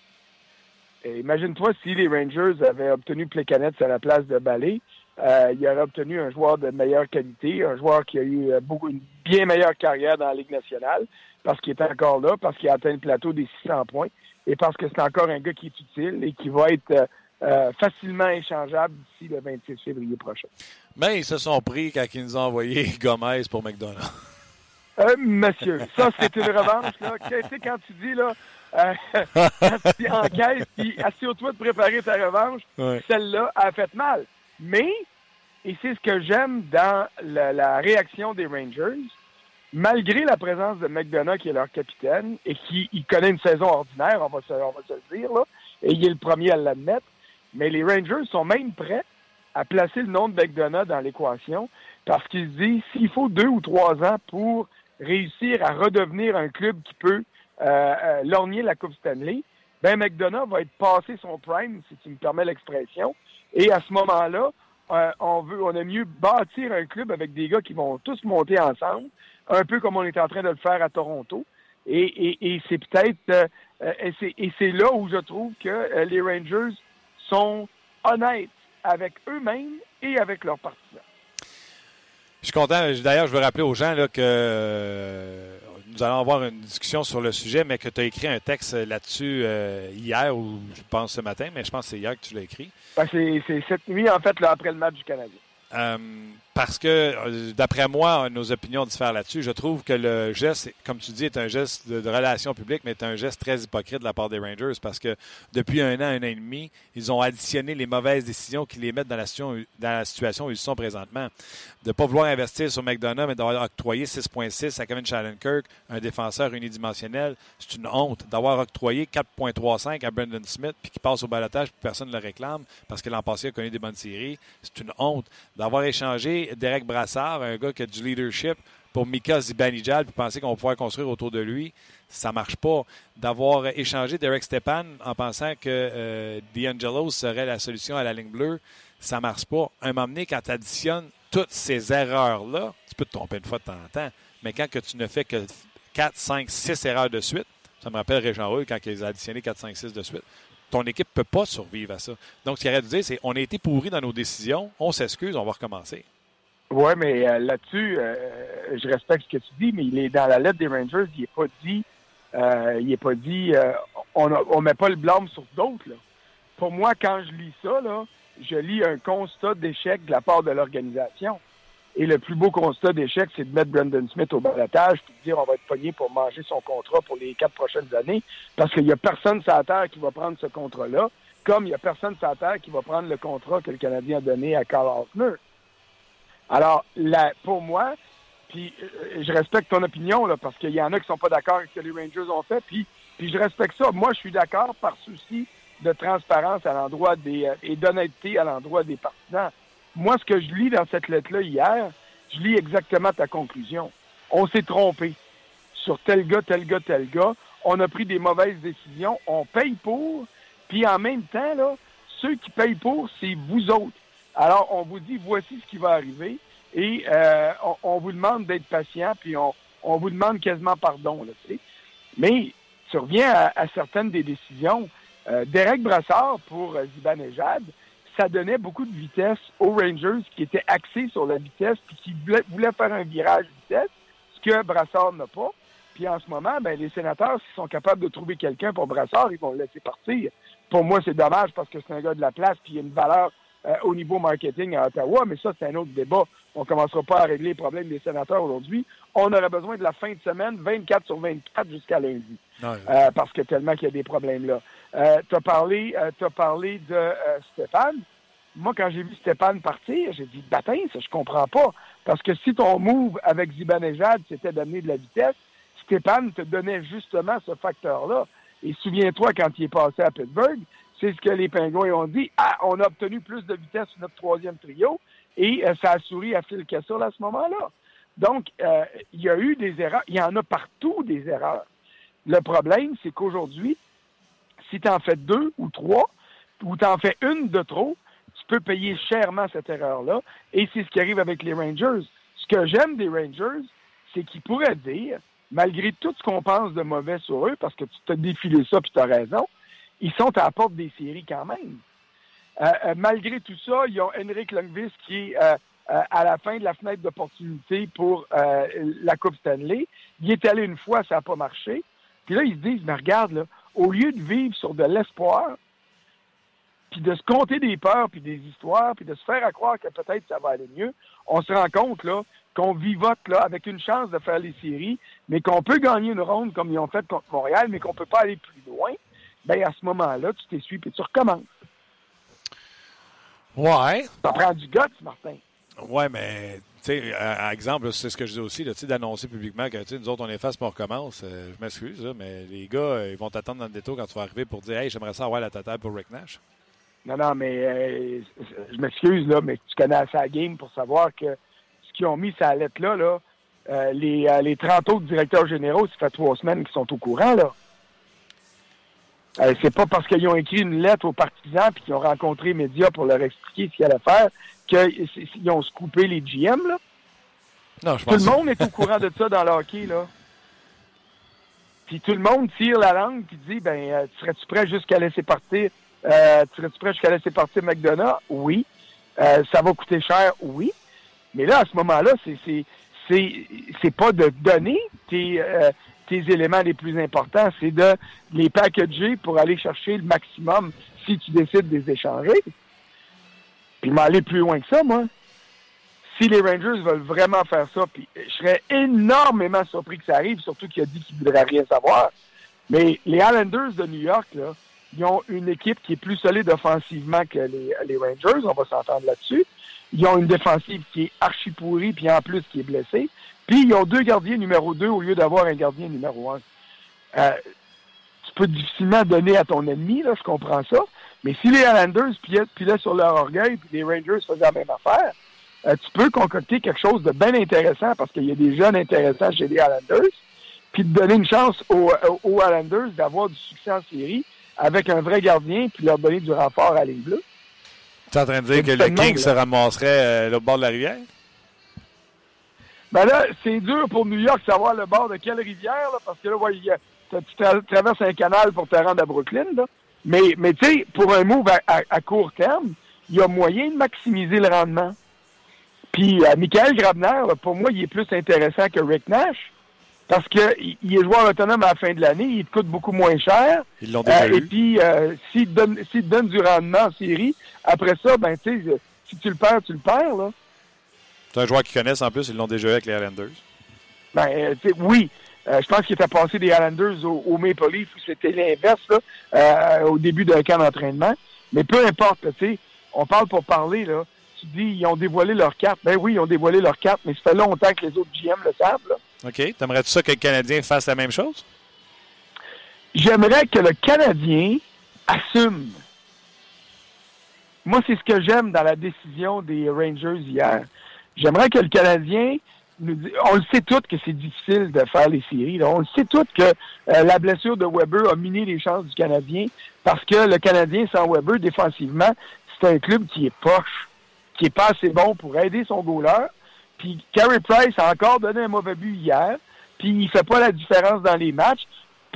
Et Imagine-toi si les Rangers avaient obtenu Plekanec à la place de Ballet, euh, il aurait obtenu un joueur de meilleure qualité, un joueur qui a eu euh, beaucoup, une bien meilleure carrière dans la Ligue nationale, parce qu'il est encore là, parce qu'il a atteint le plateau des 600 points, et parce que c'est encore un gars qui est utile et qui va être euh, euh, facilement échangeable d'ici le 26 février prochain. Mais ils se sont pris quand ils nous ont envoyé (laughs) Gomez pour McDonald's. Euh, monsieur, ça, c'est une revanche, là. Tu sais, quand tu dis, là, euh, quand tu encaisses, puis assure-toi de préparer ta revanche, Ouais. celle-là a fait mal. Mais, et c'est ce que j'aime dans la, réaction des Rangers, malgré la présence de McDonough, qui est leur capitaine, et qui il connaît une saison ordinaire, on va se, on va se le dire, là, et il est le premier à l'admettre, mais les Rangers sont même prêts à placer le nom de McDonough dans l'équation, parce qu'ils se disent, s'il faut deux ou trois ans pour réussir à redevenir un club qui peut euh, euh, lorgner la Coupe Stanley, ben McDonough va être passé son prime, si tu me permets l'expression, et à ce moment-là, euh, on veut, on a mieux bâtir un club avec des gars qui vont tous monter ensemble, un peu comme on est en train de le faire à Toronto. Et, c'est peut-être euh, euh, et c'est là où je trouve que les Rangers sont honnêtes avec eux-mêmes et avec leurs partisans. Je suis content. D'ailleurs, je veux rappeler aux gens que nous allons avoir une discussion sur le sujet, mais que tu as écrit un texte là-dessus euh, hier ou je pense ce matin, mais je pense que c'est hier que tu l'as écrit. Ben, c'est cette nuit, en fait, là, après le match du Canadien. Parce que, euh, d'après moi, nos opinions diffèrent là-dessus. Je trouve que le geste, comme tu dis, est un geste de, relation publique, mais est un geste très hypocrite de la part des Rangers parce que depuis un an, un an et demi, ils ont additionné les mauvaises décisions qui les mettent dans la situation, dans la situation où ils sont présentement. De ne pas vouloir investir sur McDonough, mais d'avoir octroyé 6,6 à Kevin Shallenkirk, un défenseur unidimensionnel, c'est une honte. D'avoir octroyé 4,35 à Brendan Smith, puis qui passe au balotage, puis personne ne le réclame parce que l'an passé a connu des bonnes séries, c'est une honte. D'avoir échangé Derek Brassard, un gars qui a du leadership, pour Mika Zibanejad, puis penser qu'on va pouvoir construire autour de lui, ça marche pas. D'avoir échangé Derek Stepan en pensant que euh, D'Angelo serait la solution à la ligne bleue, ça marche pas. Un moment donné, quand tu additionnes toutes ces erreurs-là, tu peux te tromper une fois de temps en temps, mais quand que tu ne fais que 4, 5, 6 erreurs de suite, ça me rappelle Régent Roy quand ils ont additionné 4, 5, 6 de suite, ton équipe ne peut pas survivre à ça. Donc, ce qu'il aurait dû dire, c'est on a été pourris dans nos décisions, on s'excuse, on va recommencer. Oui, mais euh, là-dessus, euh, je respecte ce que tu dis, mais il est dans la lettre des Rangers, il n'est pas dit, euh, il est pas dit, on ne met pas le blâme sur d'autres. Pour moi, quand je lis ça, là, je lis un constat d'échec de la part de l'organisation. Et le plus beau constat d'échec, c'est de mettre Brandon Smith au balotage puis de dire on va être pogné pour manger son contrat pour les quatre prochaines années, parce qu'il n'y a personne sur la terre qui va prendre ce contrat-là, comme il n'y a personne sur la terre qui va prendre le contrat que le Canadien a donné à Carl Hoffner. Alors, là, pour moi, puis euh, je respecte ton opinion, là, parce qu'il y en a qui sont pas d'accord avec ce que les Rangers ont fait, puis, puis je respecte ça. Moi, je suis d'accord par souci de transparence à l'endroit des euh, et d'honnêteté à l'endroit des partisans. Moi, ce que je lis dans cette lettre-là hier, je lis exactement ta conclusion. On s'est trompé sur tel gars, tel gars, tel gars. On a pris des mauvaises décisions. On paye pour. Puis en même temps, là, ceux qui payent pour, c'est vous autres. Alors, on vous dit, voici ce qui va arriver et euh, on, vous demande d'être patient, puis on, vous demande quasiment pardon. Là, tu sais. Mais tu reviens à, certaines des décisions. Euh, Derek Brassard pour euh, Zibanejad, ça donnait beaucoup de vitesse aux Rangers qui étaient axés sur la vitesse puis qui voulaient, faire un virage vitesse, ce que Brassard n'a pas. Puis en ce moment, ben, les sénateurs, s'ils sont capables de trouver quelqu'un pour Brassard, ils vont le laisser partir. Pour moi, c'est dommage parce que c'est un gars de la place puis il a une valeur euh, au niveau marketing à Ottawa, mais ça, c'est un autre débat. On ne commencera pas à régler les problèmes des sénateurs aujourd'hui. On aurait besoin de la fin de semaine, 24 sur 24 jusqu'à lundi. Euh, parce que tellement qu'il y a des problèmes là. Euh, tu as parlé, as parlé de Stéphane. Moi, quand j'ai vu Stéphane partir, j'ai dit, bâtin, ça, je comprends pas. Parce que si ton move avec Zibanejad, c'était d'amener de la vitesse, Stéphane te donnait justement ce facteur-là. Et souviens-toi, quand il est passé à Pittsburgh, c'est ce que les Pingouins ont dit. Ah, on a obtenu plus de vitesse sur notre troisième trio et euh, ça a souri à Phil Kessel à ce moment-là. Donc, euh, il y a eu des erreurs. Il y en a partout des erreurs. Le problème, c'est qu'aujourd'hui, si tu en fais deux ou trois, ou tu en fais une de trop, tu peux payer chèrement cette erreur-là. Et c'est ce qui arrive avec les Rangers. Ce que j'aime des Rangers, c'est qu'ils pourraient dire, malgré tout ce qu'on pense de mauvais sur eux, parce que tu t'as défilé ça puis tu as raison, ils sont à la porte des séries quand même. Euh, euh, malgré tout ça, ils ont Henrik Lundqvist qui est euh, à la fin de la fenêtre d'opportunité pour la Coupe Stanley. Il est allé une fois, ça n'a pas marché. Puis là, ils se disent, mais regarde, là, au lieu de vivre sur de l'espoir, puis de se compter des peurs, puis des histoires, puis de se faire à croire que peut-être ça va aller mieux, on se rend compte là qu'on vivote là avec une chance de faire les séries, mais qu'on peut gagner une ronde comme ils ont fait contre Montréal, mais qu'on peut pas aller plus loin ben à ce moment-là, tu t'essuies et tu recommences. Ouais. Ça prend du guts, Martin. Oui, mais, tu sais, à, exemple, c'est ce que je dis aussi, d'annoncer publiquement que, tu sais, nous autres, on efface pour on recommence. Euh, je m'excuse, mais les gars, ils vont t'attendre dans le détour quand tu vas arriver pour dire, hey, j'aimerais ça avoir la totale pour Rick Nash. Non, non, mais euh, je m'excuse, là, mais tu connais assez la game pour savoir que ce qu'ils ont mis sa lettre-là, là, euh, les, euh, les 30 autres directeurs généraux, ça fait trois semaines qu'ils sont au courant, là. C'est pas parce qu'ils ont écrit une lettre aux partisans puis qu'ils ont rencontré les médias pour leur expliquer ce qu'ils allaient faire qu'ils ont scoopé les GM, là. Non, je tout le monde est au courant de ça dans le hockey, là. Puis tout le monde tire la langue puis dit, ben, serais-tu prêt jusqu'à laisser partir euh, Serais-tu prêt jusqu'à laisser partir McDonough? Oui. Euh, ça va coûter cher? Oui. Mais là, à ce moment-là, c'est c'est c'est pas de donner tes, euh, tes éléments les plus importants, c'est de les packager pour aller chercher le maximum si tu décides de les échanger. Puis m'aller plus loin que ça, moi. Si les Rangers veulent vraiment faire ça, puis je serais énormément surpris que ça arrive, surtout qu'il a dit qu'il ne voudrait rien savoir. Mais les Islanders de New York, là, ils ont une équipe qui est plus solide offensivement que les, les Rangers, on va s'entendre là-dessus. Ils ont une défensive qui est archi pourrie, puis en plus qui est blessée. Puis ils ont deux gardiens numéro deux au lieu d'avoir un gardien numéro un. Euh, tu peux difficilement donner à ton ennemi, là, je comprends ça. Mais si les Islanders pilaient sur leur orgueil, puis les Rangers faisaient la même affaire, euh, tu peux concocter quelque chose de bien intéressant parce qu'il y a des jeunes intéressants chez les Islanders, puis de donner une chance aux, aux Islanders d'avoir du succès en série avec un vrai gardien, puis leur donner du renfort à les Bleus. Tu es en train de dire que le King se ramasserait euh, au bord de la rivière? Ben là, c'est dur pour New York de savoir le bord de quelle rivière, là, parce que là, ouais, tu traverses un canal pour te rendre à Brooklyn. Là. Mais, mais tu sais, pour un move à, court terme, il y a moyen de maximiser le rendement. Puis, euh, Michael Grabner, pour moi, il est plus intéressant que Rick Nash. Parce qu'il est joueur autonome à la fin de l'année, il te coûte beaucoup moins cher. Ils l'ont déjà euh, Et puis, euh, s'il te donne, te donne du rendement en série, après ça, ben, tu sais, si tu le perds, tu le perds, là. C'est un joueur qu'ils connaissent en plus, ils l'ont déjà eu avec les Islanders. Ben, euh, oui. Euh, je pense qu'il était passé des Islanders au, au Maple Leaf, c'était l'inverse, euh, au début d'un camp d'entraînement. Mais peu importe, tu sais, on parle pour parler, là. Tu dis, ils ont dévoilé leur carte. Ben oui, ils ont dévoilé leur carte, mais ça fait longtemps que les autres GM le savent, là. OK. T'aimerais-tu ça que le Canadien fasse la même chose? J'aimerais que le Canadien assume moi, c'est ce que j'aime dans la décision des Rangers hier. J'aimerais que le Canadien nous dise, on le sait tous que c'est difficile de faire les séries. On le sait tous que euh, la blessure de Weber a miné les chances du Canadien parce que le Canadien sans Weber défensivement, c'est un club qui est poche, qui est pas assez bon pour aider son goaler. Puis Carey Price a encore donné un mauvais but hier, puis il fait pas la différence dans les matchs,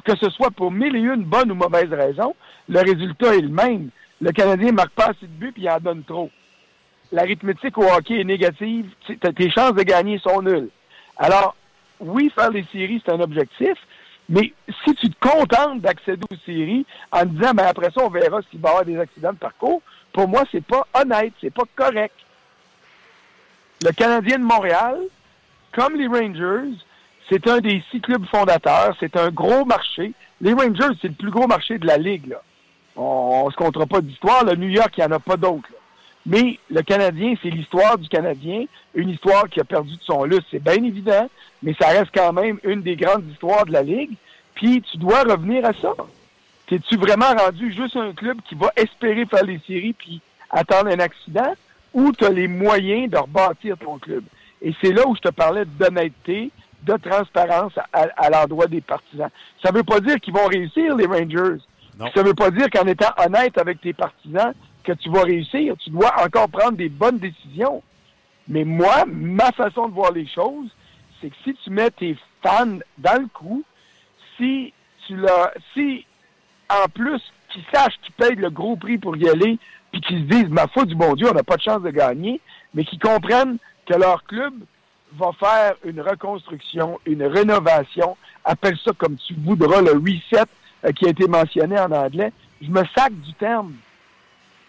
que ce soit pour mille et une bonnes ou mauvaises raisons, le résultat est le même le Canadien marque pas assez de buts puis il en donne trop. L'arithmétique au hockey est négative. Tes chances de gagner sont nulles. Alors, oui, faire les séries, c'est un objectif, mais si tu te contentes d'accéder aux séries en disant, ben après ça, on verra s'il va y avoir des accidents de parcours, pour moi, c'est pas honnête, c'est pas correct. Le Canadien de Montréal, comme les Rangers, c'est un des six clubs fondateurs, c'est un gros marché. Les Rangers, c'est le plus gros marché de la Ligue, là. On, ne se comptera pas d'histoire. Le New York, il n'y en a pas d'autres. Mais le Canadien, c'est l'histoire du Canadien, une histoire qui a perdu de son lustre, c'est bien évident, mais ça reste quand même une des grandes histoires de la Ligue. Puis tu dois revenir à ça. T'es-tu vraiment rendu juste un club qui va espérer faire les séries puis attendre un accident ou tu as les moyens de rebâtir ton club? Et c'est là où je te parlais d'honnêteté, de transparence à, à l'endroit des partisans. Ça ne veut pas dire qu'ils vont réussir, les Rangers. Ça ne veut pas dire qu'en étant honnête avec tes partisans, que tu vas réussir. Tu dois encore prendre des bonnes décisions. Mais moi, ma façon de voir les choses, c'est que si tu mets tes fans dans le coup, si tu leur, si en plus qu'ils sachent qu'ils payent le gros prix pour y aller, puis qu'ils se disent, ma foi du bon Dieu, on n'a pas de chance de gagner, mais qu'ils comprennent que leur club va faire une reconstruction, une rénovation, appelle ça comme tu voudras, le reset, euh, qui a été mentionné en anglais. Je me sac du terme.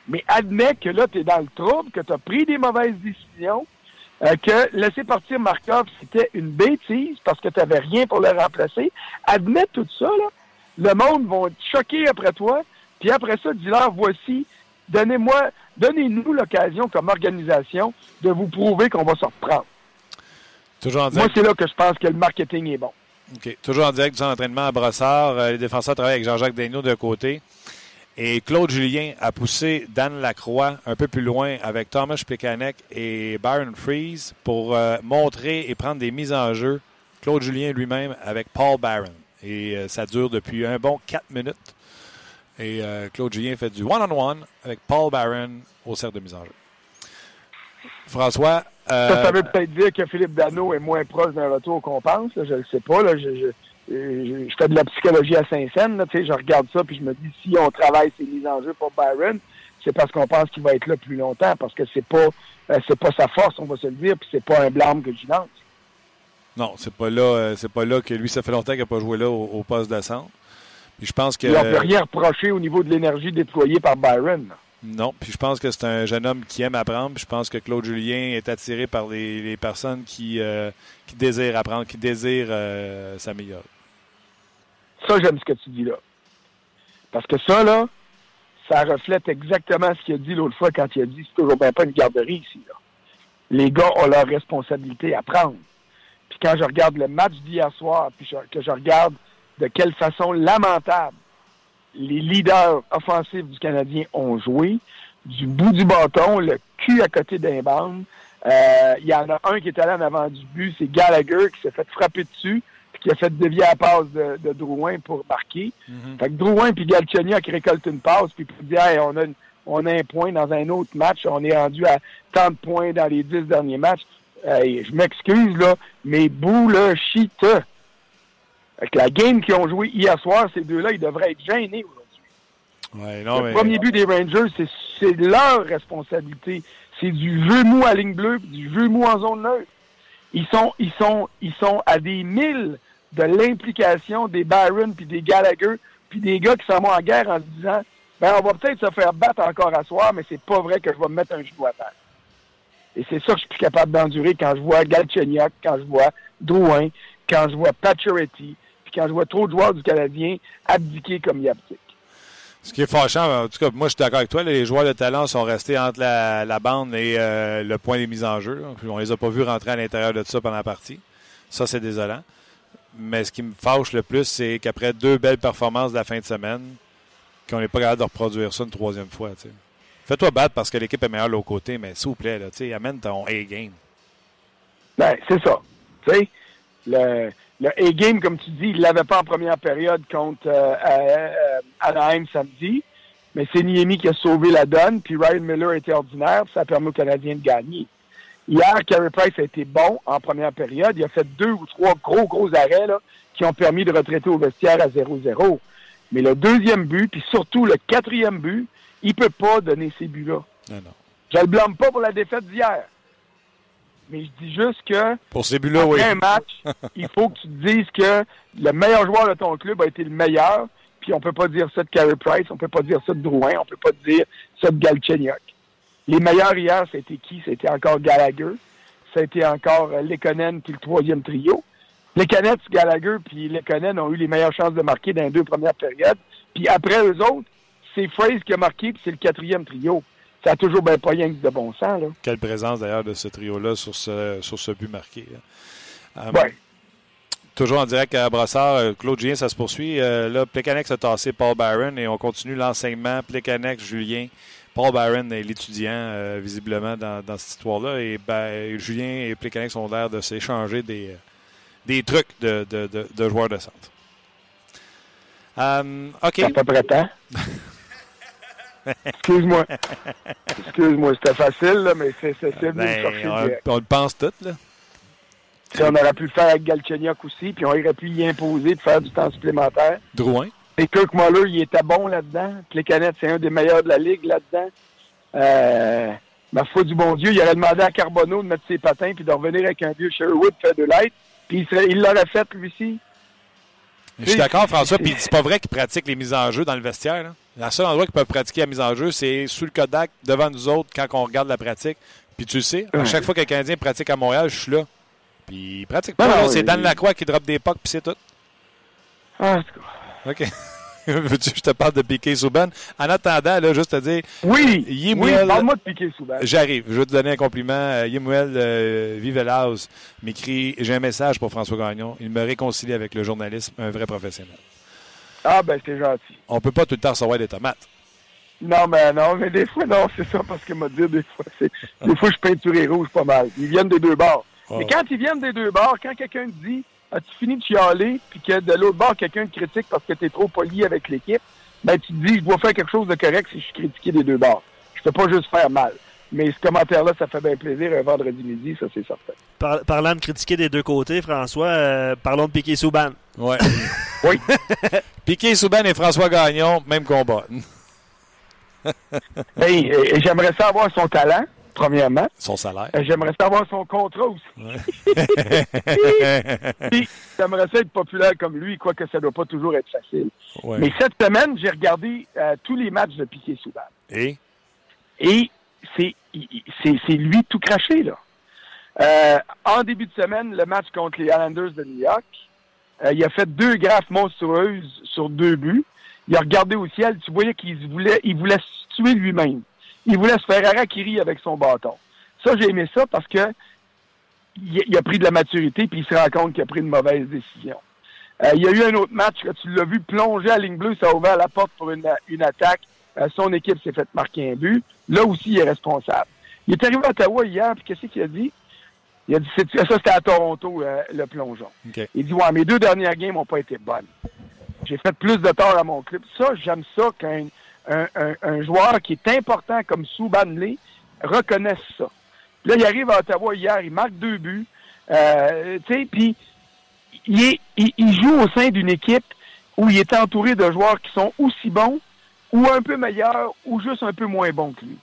Mais admets que là, tu es dans le trouble, que tu as pris des mauvaises décisions, euh, que laisser partir Markov, c'était une bêtise parce que tu n'avais rien pour le remplacer. Admets tout ça, là. Le monde va être choqué après toi, puis après ça, dis-leur, voici Donnez-moi, donnez-nous l'occasion comme organisation de vous prouver qu'on va se reprendre. Toujours en Moi, c'est là que je pense que le marketing est bon. OK. Toujours en direct du centre d'entraînement à Brossard. Euh, les défenseurs travaillent avec Jean-Jacques Daigneault d'un côté. Et Claude Julien a poussé Dan Lacroix un peu plus loin avec Thomas Plekanec et Byron Freeze pour euh, montrer et prendre des mises en jeu. Claude Julien lui-même avec Paul Barron. Et euh, ça dure depuis un bon quatre minutes. Et euh, Claude Julien fait du one-on-one avec Paul Barron au cercle de mise en jeu. François. Ça, ça veut peut-être dire que Philippe Dano est moins proche d'un retour qu'on pense. je ne le sais pas. Là. Je, je- je- je fais de la psychologie à Saint-Saëns. Je regarde ça puis je me dis si on travaille ces mises en jeu pour Byron, c'est parce qu'on pense qu'il va être là plus longtemps, parce que c'est pas euh, c'est pas sa force, on va se le dire, puis c'est pas un blâme que je lance. Non, c'est pas là. euh, c'est pas là que lui, ça fait longtemps qu'il n'a pas joué là au, au poste de centre. Puis je pense que. On peut rien reprocher au niveau de l'énergie déployée par Byron. Non, puis je pense que c'est un jeune homme qui aime apprendre. Puis je pense que Claude Julien est attiré par les, les personnes qui, euh, qui désirent apprendre, qui désirent euh, s'améliorer. Ça, j'aime ce que tu dis là. Parce que ça, là, ça reflète exactement ce qu'il a dit l'autre fois quand il a dit c'est toujours bien pas une garderie ici. Là. Les gars ont leur responsabilité à prendre. Puis quand je regarde le match d'hier soir, puis que je regarde de quelle façon lamentable les leaders offensifs du Canadien ont joué, du bout du bâton, le cul à côté d'un bande. Euh, Il y en a un qui est allé en avant du but, c'est Gallagher qui s'est fait frapper dessus, qui a fait dévier la passe de, de Drouin pour marquer. Fait que Drouin puis Galchenyuk récoltent une passe, puis pour dire hey, on, a une- on a un point dans un autre match, on est rendu à tant de points dans les dix derniers matchs. Je m'excuse, là, mais bouts, là, shit. Fait que la game qu'ils ont joué hier soir, ces deux-là, ils devraient être gênés aujourd'hui. Ouais, non, le mais- premier but des Rangers, c'est- c'est leur responsabilité. C'est du jeu mou à ligne bleue, du jeu mou en zone neutre. Ils sont, ils sont, ils sont à des milles de l'implication des Byron puis des Gallagher puis des gars qui s'en vont en guerre en se disant, ben on va peut-être se faire battre encore à soir, mais c'est pas vrai que je vais me mettre un genou à terre. Et c'est ça que je suis plus capable d'endurer quand je vois Galchenyuk, quand je vois Drouin, quand je vois Pacioretty, puis quand je vois trop de joueurs du Canadien abdiquer comme abdiquent. Ce qui est fâchant, en tout cas, moi je suis d'accord avec toi, les joueurs de talent sont restés entre la, bande et euh, le point des mises en jeu. Puis On les a pas vus rentrer à l'intérieur de tout ça pendant la partie. Ça, c'est désolant. Mais ce qui me fâche le plus, c'est qu'après deux belles performances de la fin de semaine, qu'on n'est pas capable de reproduire ça une troisième fois. Fais-toi battre parce que l'équipe est meilleure de l'autre côté, mais s'il vous plaît, là, amène ton A-game. Ben, c'est ça. Le, le A-game, comme tu dis, il l'avait pas en première période contre euh, euh, Anaheim samedi, mais c'est Niemi qui a sauvé la donne, puis Ryan Miller était ordinaire, ça a permis aux Canadiens de gagner. Hier, Carey Price a été bon en première période. Il a fait deux ou trois gros, gros arrêts là, qui ont permis de retraiter au vestiaire à 0-0. Mais le deuxième but, puis surtout le quatrième but, il peut pas donner ces buts-là. Non, non. Je le blâme pas pour la défaite d'hier. Mais je dis juste que Pour ces buts-là, après oui. un match, (laughs) il faut que tu te dises que le meilleur joueur de ton club a été le meilleur. Puis on peut pas dire ça de Carey Price, on peut pas dire ça de Drouin, on peut pas dire ça de Galchenyuk. Les meilleurs hier, c'était qui? C'était encore Gallagher. C'était encore euh, Lekonen puis le troisième trio. Lekonen, Gallagher puis Lekonen ont eu les meilleures chances de marquer dans les deux premières périodes. Puis après eux autres, c'est Fraze qui a marqué puis c'est le quatrième trio. Ça a toujours bien pas rien que de bon sens, là. Quelle présence d'ailleurs de ce trio-là sur ce, sur ce but marqué. là. Euh, Ouais. Toujours en direct à Brossard, euh, Claude Julien, ça se poursuit. Euh, là, Plecanex a tassé Paul Byron et on continue l'enseignement. Plecanex, Julien. Paul Byron est l'étudiant, euh, visiblement, dans, dans cette histoire-là. Et ben, Julien et Plecanex ont l'air de s'échanger des, euh, des trucs de, de, de, de joueurs de centre. Euh, OK. Près temps. Excuse-moi. Excuse-moi, c'était facile, là, mais c'est me Ben, chercher on, direct. on le pense tout, là. Tu sais, On aurait pu le faire avec Galchenyuk aussi, puis on aurait pu y imposer de faire du temps supplémentaire. Drouin. Et Kirk Muller, il était bon là-dedans. Les canettes, c'est un des meilleurs de la ligue là-dedans. Euh, ma foi du bon Dieu, il aurait demandé à Carbonneau de mettre ses patins puis de revenir avec un vieux Sherwood fait de l'aide. Puis il, l'aurait fait, lui aussi. Je suis d'accord, François. Puis c'est pas vrai qu'ils pratiquent les mises en jeu dans le vestiaire. Là. Le seul endroit qu'ils peuvent pratiquer la mise en jeu, c'est sous le Kodak, devant nous autres, quand on regarde la pratique. Puis tu le sais, à chaque fois le Canadien pratique à Montréal, je suis là. Puis il pratique pas. c'est Dan Lacroix qui drop des pucks, puis c'est tout. Ah, en tout cas. OK. (laughs) Veux-tu que je te parle de Piqué Souban? En attendant, là, juste te dire. Oui, Yemuel- oui parle-moi de Piqué Souban. J'arrive. Je vais te donner un compliment. Euh, Yemuel euh, Vivelaus m'écrit J'ai un message pour François Gagnon. Il me réconcilie avec le journalisme, un vrai professionnel. Ah, ben, c'est gentil. On peut pas tout le temps recevoir des tomates. Non, mais non, mais des fois, non, c'est ça, parce que m'a dit des fois, c'est, des fois, je peinturais rouge pas mal. Ils viennent des deux bords. Oh. Mais quand ils viennent des deux bords, quand quelqu'un te dit, as-tu fini de chialer, puis que de l'autre bord, quelqu'un te critique parce que tu es trop poli avec l'équipe, ben, tu te dis, je dois faire quelque chose de correct si je suis critiqué des deux bords. Je peux pas juste faire mal. Mais ce commentaire-là, ça fait bien plaisir un vendredi midi, ça, c'est certain. Par- parlant de critiquer des deux côtés, François, euh, parlons de Piqué Souban. Ouais. (laughs) Oui. (laughs) Piqué Souban et François Gagnon, même combat. Hey, et- et j'aimerais savoir son talent, premièrement. Son salaire. Euh, J'aimerais savoir son contrat aussi. (laughs) Puis, j'aimerais ça être populaire comme lui, quoique ça doit pas toujours être facile. Ouais. Mais cette semaine, j'ai regardé euh, tous les matchs de Piqué Souban. Et? Et c'est lui tout craché, là. Euh, en début de semaine, le match contre les Islanders de New York, euh, il a fait deux graffes monstrueuses sur deux buts. Il a regardé au ciel, tu voyais qu'il voulait, il voulait se tuer lui-même. Il voulait se faire harakiri avec son bâton. Ça, j'ai aimé ça parce que il, a pris de la maturité puis il se rend compte qu'il a pris une mauvaise décision. Euh, il y a eu un autre match que tu l'as vu plonger à ligne bleue, ça a ouvert la porte pour une, une attaque. Euh, son équipe s'est fait marquer un but. Là aussi, il est responsable. Il est arrivé à Ottawa hier, puis qu'est-ce qu'il a dit? Il a dit, c'est- ça c'était à Toronto, euh, le plongeon. Il dit, ouais, mes deux dernières games n'ont pas été bonnes. J'ai fait plus de tort à mon club. Ça, j'aime ça qu'un un, un- un joueur qui est important comme Souban Lee reconnaisse ça. Là, il arrive à Ottawa hier, il marque deux buts. Euh, tu sais, puis il, il, il joue au sein d'une équipe où il est entouré de joueurs qui sont aussi bons ou un peu meilleurs ou juste un peu moins bons que lui.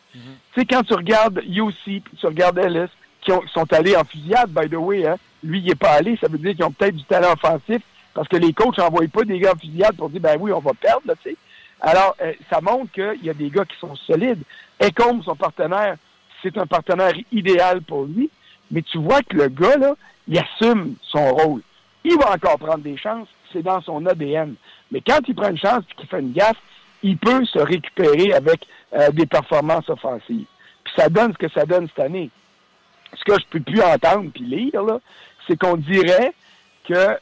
Tu sais, quand tu regardes Yossi, tu regardes Ellis, qui, ont- qui sont allés en fusillade, by the way, hein, lui, il n'est pas allé, ça veut dire qu'ils ont peut-être du talent offensif, parce que les coachs n'envoient pas des gars en fusillade pour dire, ben oui, on va perdre, tu sais. Alors, euh, ça montre qu'il y a des gars qui sont solides. Ecombe, son partenaire, c'est un partenaire idéal pour lui, mais tu vois que le gars, là, il assume son rôle. Il va encore prendre des chances, c'est dans son ADN. Mais quand il prend une chance et qu'il fait une gaffe, il peut se récupérer avec euh, des performances offensives. Puis ça donne ce que ça donne cette année. Ce que je peux plus entendre puis lire, là, c'est qu'on dirait que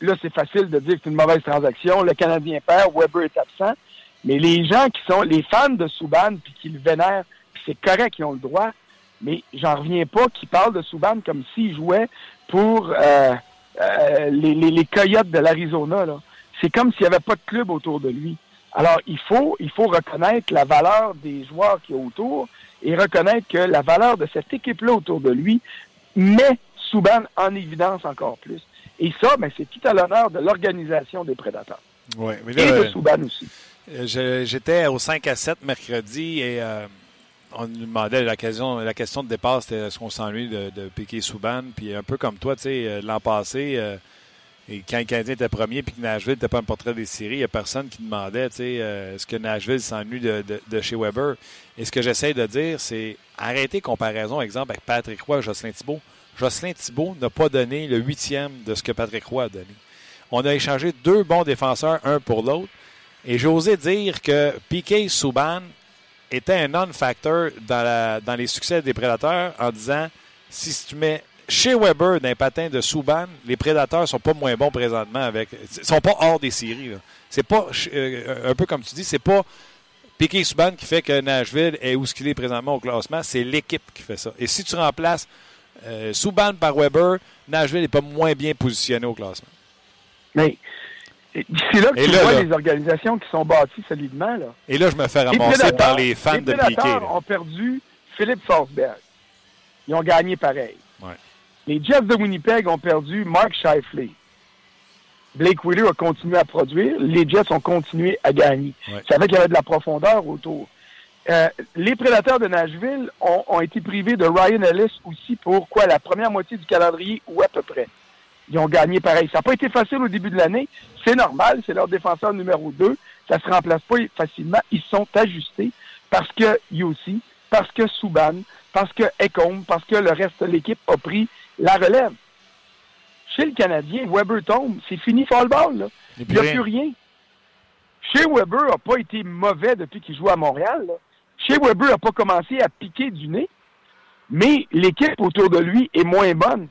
là, c'est facile de dire que c'est une mauvaise transaction. Le Canadien perd, Weber est absent. Mais les gens qui sont les fans de Souban puis qui le vénèrent, puis c'est correct, ils ont le droit. Mais j'en reviens pas qu'ils parlent de Souban comme s'il jouait pour euh, euh, les, les, les Coyotes de l'Arizona. C'est comme s'il n'y avait pas de club autour de lui. Alors, il faut, il faut reconnaître la valeur des joueurs qui est autour et reconnaître que la valeur de cette équipe-là autour de lui met Souban en évidence encore plus. Et ça, ben, c'est tout à l'honneur de l'organisation des prédateurs. Ouais, mais Et là, de euh, Souban aussi. Euh, J'étais au 5 à 7 mercredi et euh, on nous demandait la question, la question de départ, c'était est-ce qu'on s'ennuie de, de Piquet Souban? Puis un peu comme toi, tu sais, l'an passé, euh, et quand le Canadien était premier puis que Nashville n'était pas un portrait des séries, il n'y a personne qui demandait, tu sais, euh, est-ce que Nashville s'ennuie de, de- de chez Weber? Et ce que j'essaie de dire, c'est arrêter comparaison, exemple, avec Patrick Roy et Jocelyn Thibault. Jocelyn Thibault n'a pas donné le huitième de ce que Patrick Roy a donné. On a échangé deux bons défenseurs, un pour l'autre. Et j'osais dire que Piquet Souban était un non-factor dans, les succès des prédateurs en disant si tu mets chez Weber d'un patin de Souban, les prédateurs sont pas moins bons présentement avec. sont pas hors des séries. C'est pas euh, un peu comme tu dis, c'est pas Piquet Souban qui fait que Nashville est où ce qu'il est présentement au classement, c'est l'équipe qui fait ça. Et si tu remplaces euh, Souban par Weber, Nashville n'est pas moins bien positionné au classement. Mais c'est là que Et tu là, vois là. les organisations qui sont bâties solidement. Là. Et là, je me fais Les ramasser par les fans les de Piquet. Là. ont perdu Philippe Forsberg. Ils ont gagné pareil. Ouais. Les Jets de Winnipeg ont perdu Mark Shifley. Blake Wheeler a continué à produire. Les Jets ont continué à gagner. Ouais. Ça fait qu'il y avait de la profondeur autour. Euh, les Prédateurs de Nashville ont, ont été privés de Ryan Ellis aussi pour quoi la première moitié du calendrier ou à peu près. Ils ont gagné pareil. Ça n'a pas été facile au début de l'année. C'est normal, c'est leur défenseur numéro 2. Ça se remplace pas facilement. Ils sont ajustés parce que Yossi, parce que Souban, parce que Ecombe, parce que le reste de l'équipe a pris la relève. Chez le Canadien, Weber tombe. C'est fini fall ball. Là. Il n'y a plus rien. Shea Weber n'a pas été mauvais depuis qu'il joue à Montréal. Là. Shea Weber n'a pas commencé à piquer du nez, mais l'équipe autour de lui est moins bonne.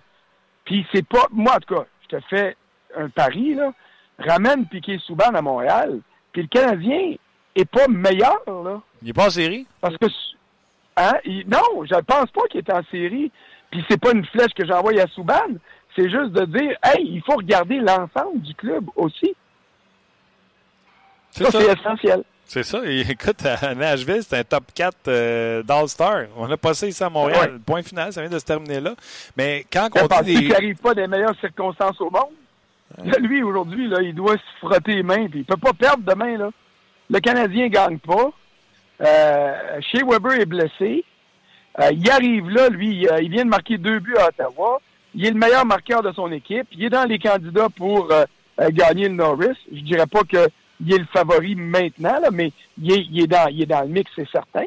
Puis c'est pas, moi en tout cas, je te fais un pari, là, ramène Piqué Souban à Montréal, puis le Canadien est pas meilleur, là. Il est pas en série? Parce que, hein, il- non, je pense pas qu'il est en série. Puis c'est pas une flèche que j'envoie à Souban. C'est juste de dire, hey, il faut regarder l'ensemble du club aussi. Ça. c'est essentiel. C'est ça. Et (laughs) écoute, à Nashville, c'est un top 4 euh, d'All-Star. On a passé ça à Montréal. Ouais. Point final, ça vient de se terminer là. Mais quand On dit des... n'arrive pas des meilleures circonstances au monde. Là, lui, aujourd'hui, là, il doit se frotter les mains, puis il peut pas perdre demain. Là. Le Canadien gagne pas. Euh, Shea Weber est blessé. Euh, il arrive là, lui, il, euh, il vient de marquer deux buts à Ottawa. Il est le meilleur marqueur de son équipe. Il est dans les candidats pour euh, gagner le Norris. Je dirais pas qu'il est le favori maintenant, là, mais il est, il est dans, il est dans le mix, c'est certain.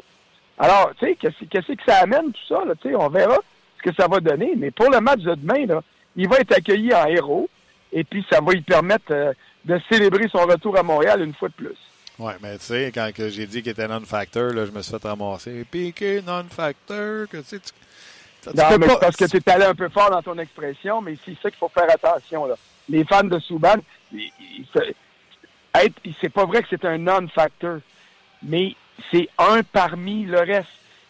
Alors, tu sais, qu'est-ce qu'est-ce que ça amène tout ça? Là, tu sais, on verra ce que ça va donner. Mais pour le match de demain, là, il va être accueilli en héros. Et puis, ça va lui permettre euh, de célébrer son retour à Montréal une fois de plus. Ouais, mais tu sais, quand que j'ai dit qu'il était non-factor, là, je me suis fait ramasser. Piqué non-factor, que tu sais, tu- Non, mais pas- parce que tu es allé un peu fort dans ton expression, mais c'est ça qu'il faut faire attention. Là. Les fans de Souban, il- il- c'est- être- c'est pas vrai que c'est un non-factor, mais c'est un parmi le reste.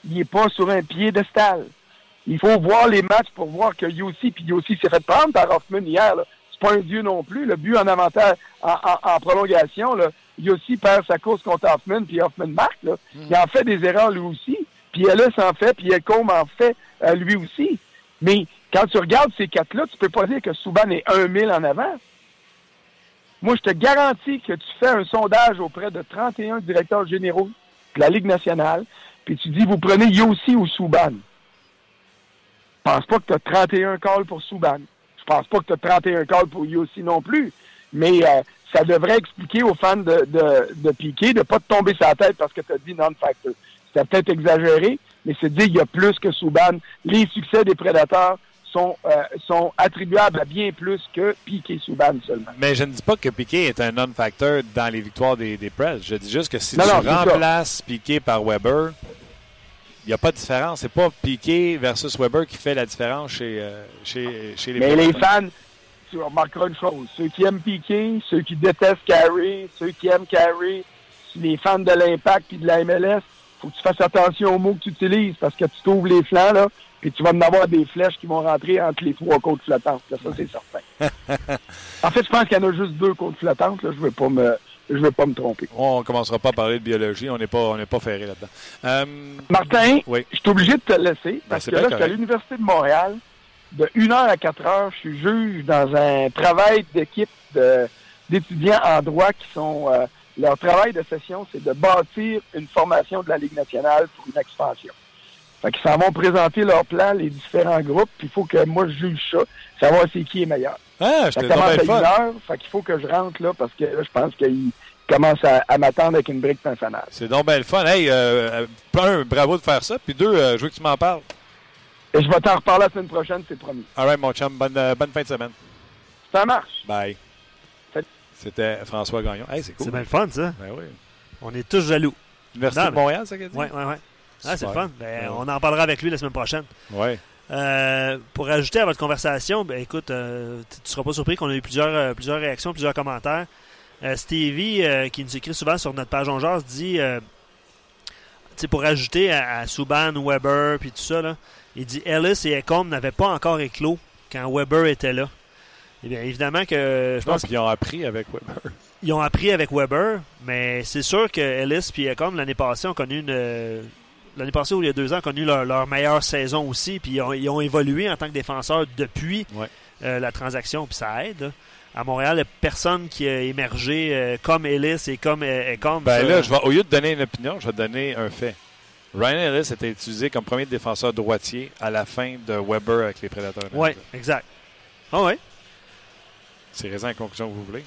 Il n'est pas sur un piédestal. Il faut voir les matchs pour voir que Yossi, puis Yossi s'est fait prendre par Hoffman hier. là. C'est pas un dieu non plus. Le but en avantage, en, en- en prolongation, là, Yossi perd sa course contre Hoffman, puis Hoffman marque. Là. Il en fait des erreurs lui aussi. Puis Ellis en fait, puis Elcombe en fait euh, lui aussi. Mais quand tu regardes ces quatre-là, tu peux pas dire que Souban est un mille en avant. Moi, je te garantis que tu fais un sondage auprès de 31 directeurs généraux de la Ligue nationale, puis tu dis, vous prenez Yossi ou Souban. Je pense pas que tu as 31 calls pour Souban. Je pense pas que tu as 31 calls pour Yossi non plus. Mais euh, ça devrait expliquer aux fans de, de, de Piquet de ne pas te tomber la tête parce que tu as dit non-factor. C'était peut-être exagéré, mais c'est dire qu'il y a plus que Souban. Les succès des prédateurs sont, euh, sont attribuables à bien plus que Piquet Souban seulement. Mais je ne dis pas que Piqué est un non-factor dans les victoires des, des Preds. Je dis juste que si Non, tu non, remplaces Piqué par Weber, il n'y a pas de différence. C'est pas Piqué versus Weber qui fait la différence chez, euh, chez, chez les Mais les fans, tu remarqueras une chose. Ceux qui aiment Piquet, ceux qui détestent Carey, ceux qui aiment Carey, les fans de l'Impact et de la MLS, faut que tu fasses attention aux mots que tu utilises parce que tu t'ouvres les flancs, là, puis tu vas en avoir des flèches qui vont rentrer entre les trois côtes flottantes. là. ça, c'est certain. (laughs) en fait, je pense qu'il y en a juste deux côtes flottantes. Là. Je ne veux pas me je veux pas me tromper. On ne commencera pas à parler de biologie. On n'est pas, on n'est pas ferré là-dedans. Euh, Martin, Oui. je suis obligé de te laisser parce c'est que là, je suis à l'Université de Montréal. De 1h à 4h, je suis juge dans un travail d'équipe d'étudiants en droit qui sont... euh, leur travail de session, c'est de bâtir une formation de la Ligue nationale pour une expansion. Fait qu'ils s'en vont présenter leur plan, les différents groupes, puis il faut que moi je juge ça, savoir c'est qui est meilleur. ah, je Ça te commence à donne une fun. heure, fait qu'il faut que je rentre là, parce que là, je pense qu'ils commencent à, à m'attendre avec une brique personnelle. C'est donc bien le fun. Hey, euh, un, bravo de faire ça. Puis deux, euh, je veux que tu m'en parles. Et je vais t'en reparler la semaine prochaine, c'est promis. All right, mon chum. Bonne, euh, bonne fin de semaine. Ça marche. Bye. C'était François Gagnon. Hey, c'est cool. C'est bien le fun, ça. Ben oui. On est tous jaloux. Université Non, de Montréal, ça qu'elle dit? Oui, oui, oui. Ah, c'est le fun. Ben, Ouais. On en parlera avec lui la semaine prochaine. Ouais. Euh, pour ajouter à votre conversation, ben écoute, euh, tu ne seras pas surpris qu'on a eu plusieurs, euh, plusieurs réactions, plusieurs commentaires. Euh, Stevie, qui nous écrit souvent sur notre page On Jase, dit, tu sais, pour ajouter à, à Subban, Weber, puis tout ça, là, il dit Ellis et Ecom n'avaient pas encore éclos quand Weber était là. Eh bien, évidemment que je pense qu'ils ont appris avec Weber. ils ont appris avec Weber, mais c'est sûr que Ellis et Ecom, l'année passée, ont connu une. L'année passée ou il y a deux ans, ont connu leur, leur meilleure saison aussi, puis ils ont, ils ont évolué en tant que défenseurs depuis Ouais. euh, la transaction, puis ça aide. À Montréal, il n'y a personne qui a émergé euh, comme Ellis et comme euh, Ecom. Ben ça. là, je vais, au lieu de donner une opinion, je vais donner un fait. Ryan Ellis était utilisé comme premier défenseur droitier à la fin de Weber avec les Prédateurs. Oui, exact. Ah. C'est raison la conclusion que vous voulez.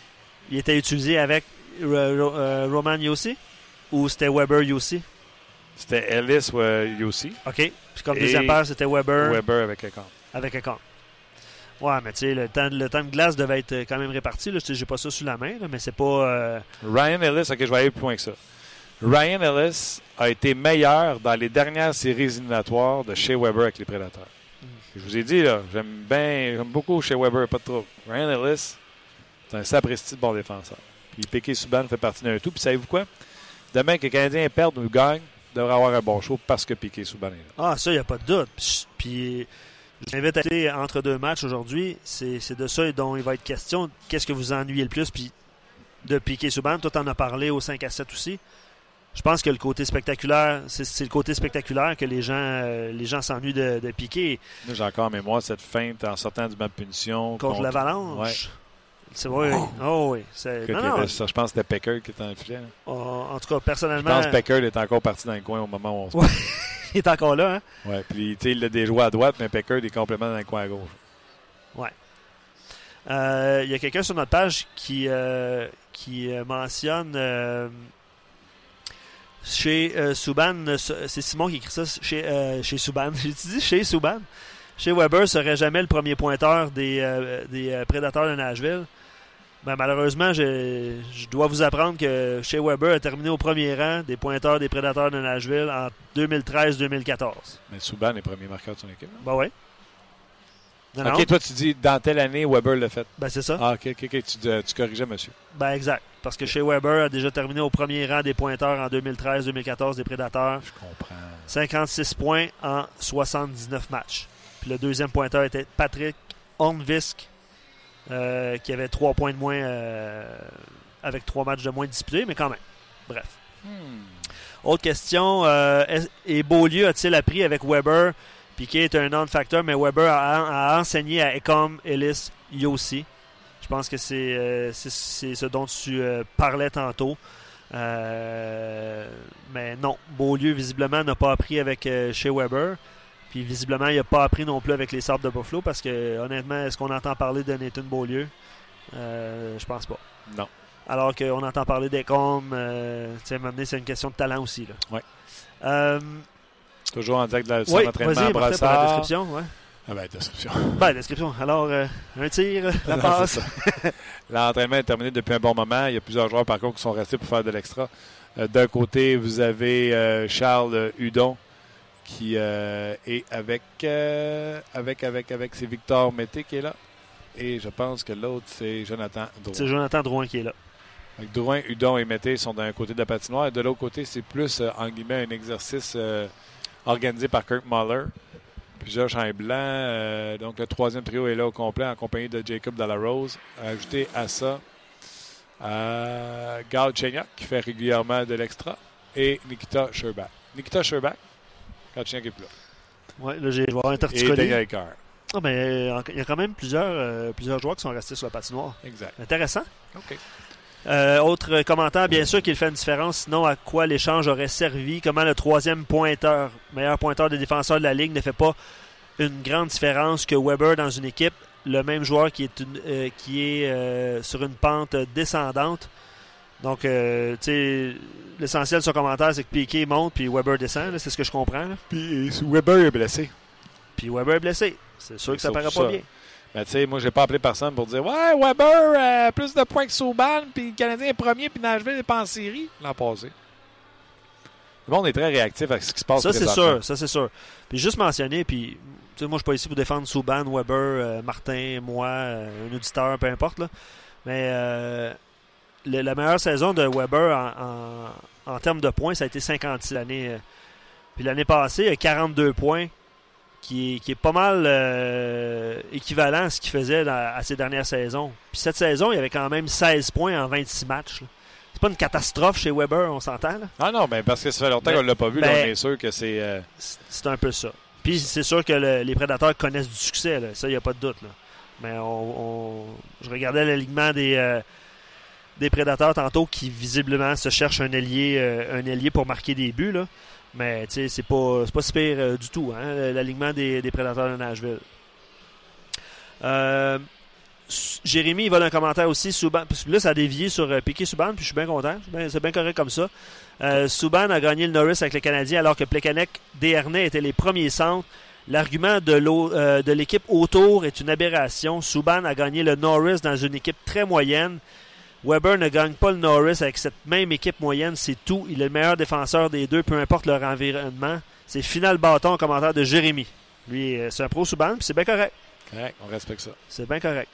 Il était utilisé avec Ro- Roman Yossi? Ou c'était Weber Yossi? C'était Ellis ou euh, Yossi. OK. Puis comme deuxième paire, c'était Weber, Weber avec Econ. avec Ecom. Ouais, mais tu sais, le temps, le temps de glace devait être quand même réparti. Je J'ai pas ça sous la main, là, mais c'est pas. euh, Ryan Ellis, ok, je vais aller plus loin que ça. Ryan Ellis a été meilleur dans les dernières séries éliminatoires de Shea Weber avec les Prédateurs. Je vous ai dit, là, j'aime bien, j'aime beaucoup Shea Weber, pas de trop. Ryan Ellis, c'est un sapristi de bon défenseur. Puis Piquet Subban fait partie d'un tout. Puis savez-vous quoi? Demain, que les Canadiens perdent ou gagnent, devrait avoir un bon show parce que Piquet Subban est là. Ah, ça, il n'y a pas de doute. Puis, je t'invite à aller entre deux matchs aujourd'hui. C'est de ça dont il va être question. Qu'est-ce que vous ennuyez le plus? Puis de Piqué Souban, toi, t'en as parlé au 5 à 7 aussi. Je pense que le côté spectaculaire, c'est le côté spectaculaire que les gens euh, les gens s'ennuient de, de Piqué j'ai encore en mémoire cette feinte en sortant du de punition. contre, l'Avalanche? C'est vrai. Oh oui. C'est- non, non, je pense que c'était Pecker qui était dans le filet. là. en, tout cas, Je personnellement, pense que Pecker est encore parti dans le coin au moment où on se Ouais. (laughs) il est encore là. Hein? Ouais, puis tu sais, il a des joueurs à droite, mais Pecker est complètement dans le coin à gauche. Euh, Il y a quelqu'un sur notre page qui, euh, qui euh, mentionne euh, chez euh, c'est Simon qui écrit ça chez, chez Subban. (laughs) J'ai dit chez Subban? Chez Weber serait jamais le premier pointeur des, euh, des euh, prédateurs de Nashville. Ben, malheureusement, je, je dois vous apprendre que chez Weber a terminé au premier rang des pointeurs des prédateurs de Nashville en 2013-2014. Mais Souban est premier marqueur de son équipe. Ben non. ok, toi, tu dis dans telle année, Weber l'a fait. Ben c'est ça. Ah, ok, ok, ok, tu, euh, tu corrigeais, monsieur. Ben exact. Parce que chez Weber a déjà terminé au premier rang des pointeurs en 2013-2014 des Prédateurs. Je comprends. 56 points en 79 matchs. Puis le deuxième pointeur était Patrick Hornvisk, euh, qui avait 3 points de moins euh, avec 3 matchs de moins disputés, mais quand même. Bref. Autre question. euh, est- et Beaulieu a-t-il appris avec Weber? Piquet est un non-factor, mais Weber a, a enseigné à Ecom, Ellis, Yossi. Je pense que c'est ce dont tu parlais tantôt. Euh, mais non, Beaulieu, visiblement, n'a pas appris avec euh, chez Weber. Puis visiblement, il n'a pas appris non plus avec les Sabres de Buffalo parce que, honnêtement, est-ce qu'on entend parler de Nathan Beaulieu? Euh, Je pense pas. Non. Alors qu'on entend parler d'Ecom, euh, tu sais, c'est une question de talent aussi. Là. Ouais. Euh, Toujours en direct de la oui, entraînement à vas-y, Martin, pour la description. Ouais. Ah ben, description. (laughs) Ben, description. Alors, euh, un tir, (laughs) la Non, passe. L'entraînement est terminé depuis un bon moment. Il y a plusieurs joueurs, par contre, qui sont restés pour faire de l'extra. Euh, D'un côté, vous avez Charles Hudon qui euh, est avec, euh, avec, avec, avec, c'est Victor Mété qui est là. Et je pense que l'autre, c'est Jonathan Drouin. C'est Jonathan Drouin qui est là. Drouin, Hudon et Mété sont d'un côté de la patinoire. Et de l'autre côté, c'est plus, euh, en guillemets, un exercice organisé par Kirk Muller. Plusieurs champs blancs. euh, donc, le troisième trio est là au complet en compagnie de Jacob Delarose. Ajouté à ça, Gal Chenyok qui fait régulièrement de l'extra et Nikita Sherbach. Nikita Sherbach, Gal Chenyok est plus là. Ouais, là, j'ai Et torticolis. Daniel Carr. Ah, ben, euh, il y a quand même plusieurs, euh, plusieurs joueurs qui sont restés sur la patinoire. Exact. Intéressant. OK. Euh, autre commentaire, bien sûr qu'il fait une différence, sinon à quoi l'échange aurait servi, comment le troisième pointeur, meilleur pointeur des défenseurs de la Ligue, ne fait pas une grande différence que Weber dans une équipe, le même joueur qui est, une- euh, qui est sur une pente descendante. Donc, euh, tu sais, l'essentiel de son commentaire, c'est que Piquet monte puis Weber descend, c'est ce que je comprends. là. Puis Weber est blessé. Puis Weber est blessé. C'est sûr que ça paraît ça. pas bien. Ben, tu sais, moi, j'ai pas appelé personne pour dire Ouais, Weber, euh, plus de points que Souban, puis le Canadien est premier, puis Nashville n'est pas en série l'an passé. Le monde est très réactif à ce qui se passe. Ça, c'est sûr. Ça, c'est sûr. Puis juste mentionner, puis, tu sais, moi, je suis pas ici pour défendre Souban, Weber, euh, Martin, moi, euh, un auditeur, peu importe, là. Mais euh, le- la meilleure saison de Weber en, en, en termes de points, ça a été 56 l'année. euh. Puis l'année passée, il a 42 points, qui est, qui est pas mal euh, équivalent à ce qu'il faisait dans- à ses dernières saisons. Puis cette saison, il avait quand même 16 points en 26 matchs. là. C'est pas une catastrophe chez Weber, on s'entend, là? Ah non, ben, parce que ça fait longtemps Ben, qu'on l'a pas vu. là, ben- on est sûr que c'est. euh, C'est c'est un peu ça. Puis c'est sûr que le- les prédateurs connaissent du succès, là. ça, il n'y a pas de doute. là. Mais on, on- je regardais l'alignement des, euh, des prédateurs tantôt qui visiblement se cherchent un ailier, euh, pour marquer des buts. Mais c'est pas, pas si pire euh, du tout, hein, l'alignement des, prédateurs de Nashville. Euh, Jérémy, il vole un commentaire aussi. Souban, là, ça a dévié sur Piqué Souban, puis je suis bien content. C'est bien- correct comme ça. Souban a gagné le Norris avec le Canadien alors que Plekanec, Desharnais étaient les premiers centres L'argument de l'équipe autour est une aberration. Subban a gagné le Norris dans une équipe très moyenne. Weber ne gagne pas le Norris avec cette même équipe moyenne, c'est tout. Il est le meilleur défenseur des deux, peu importe leur environnement. C'est final bâton en commentaire de Jérémy. Lui, euh, c'est un pro Subban, puis c'est bien correct. Correct, on respecte ça. C'est bien correct.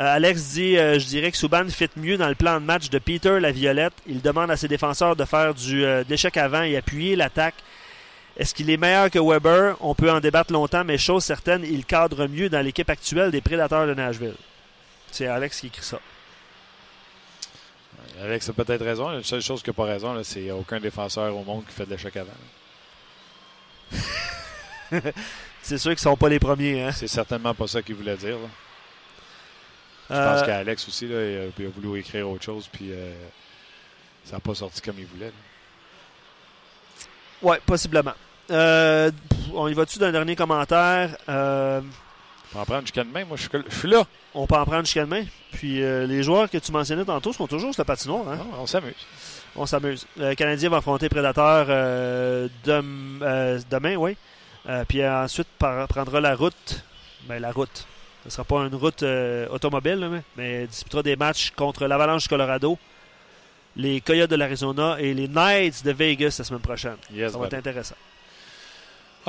Euh, Alex dit euh, Je dirais que Subban fit mieux dans le plan de match de Peter la Violette. Il demande à ses défenseurs de faire du euh, de l'échec avant et appuyer l'attaque. Est-ce qu'il est meilleur que Weber? On peut en débattre longtemps, mais chose certaine, il cadre mieux dans l'équipe actuelle des Prédateurs de Nashville. C'est Alex qui écrit ça. Alex a peut-être raison. La seule chose qui n'a pas raison, c'est qu'il n'y a aucun défenseur au monde qui fait de l'échec avant. (laughs) C'est sûr qu'ils sont pas les premiers. Hein? C'est certainement pas ça qu'il voulait dire. là. Je Euh, pense qu'Alex aussi, là, il, a, il a voulu écrire autre chose, puis euh, ça n'a pas sorti comme il voulait. là. Ouais, possiblement. Euh, on y va-tu d'un dernier commentaire? On va en prendre jusqu'à demain. Moi, je suis, je suis là. On peut en prendre jusqu'à demain. Puis euh, les joueurs que tu mentionnais tantôt sont toujours sur la patinoire. Hein? Non, on s'amuse. On s'amuse. Le Canadien va affronter Prédateur euh, dem- euh, demain, oui. Puis ensuite prendra la route. Ben, la route. Ce ne sera pas une route automobile, là, mais, mais disputera des matchs contre l'Avalanche du Colorado, les Coyotes de l'Arizona et les Knights de Vegas la semaine prochaine. Yes, ça va être intéressant.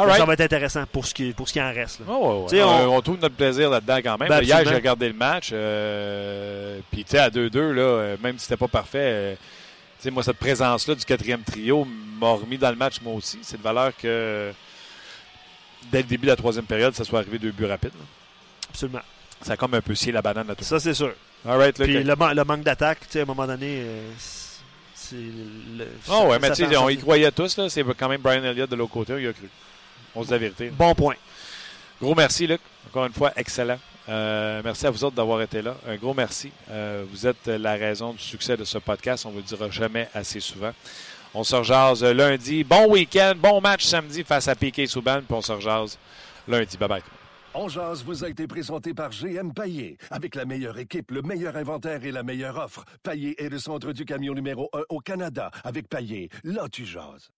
Right. Ça va être intéressant pour ce qui, pour ce qui en reste. là. Oh, ouais, ouais. On... on- on trouve notre plaisir là-dedans quand même. Ben, Hier, j'ai regardé le match. euh, Puis, tu sais, à 2-2, là, euh, même si c'était pas parfait, euh, tu sais, moi, cette présence-là du quatrième trio m'a remis dans le match, moi aussi. C'est de valeur que dès le début de la troisième période, ça soit arrivé deux buts rapides. là. Absolument. Ça a comme un peu scié la banane à tout Ça, c'est sûr. All right, là, Puis le, man- le manque d'attaque, tu sais, à un moment donné, euh, c'est. le- Oh, ouais, mais tu sais, on y croyait tous. là. C'est quand même Brian Elliott de l'autre côté. Il a cru. On se dit la vérité. Bon point. Gros merci, Luc. Encore une fois, excellent. Euh, merci à vous autres d'avoir été là. Un gros merci. Euh, vous êtes la raison du succès de ce podcast. On ne vous le dira jamais assez souvent. On se rejase lundi. Bon week-end. Bon match samedi face à Piquet Souban. Puis on se rejase lundi. Bye bye. On jase vous a été présenté par GM Paillé. Avec la meilleure équipe, le meilleur inventaire et la meilleure offre. Paillé est le centre du camion numéro 1 au Canada. Avec Paillé, là tu jases.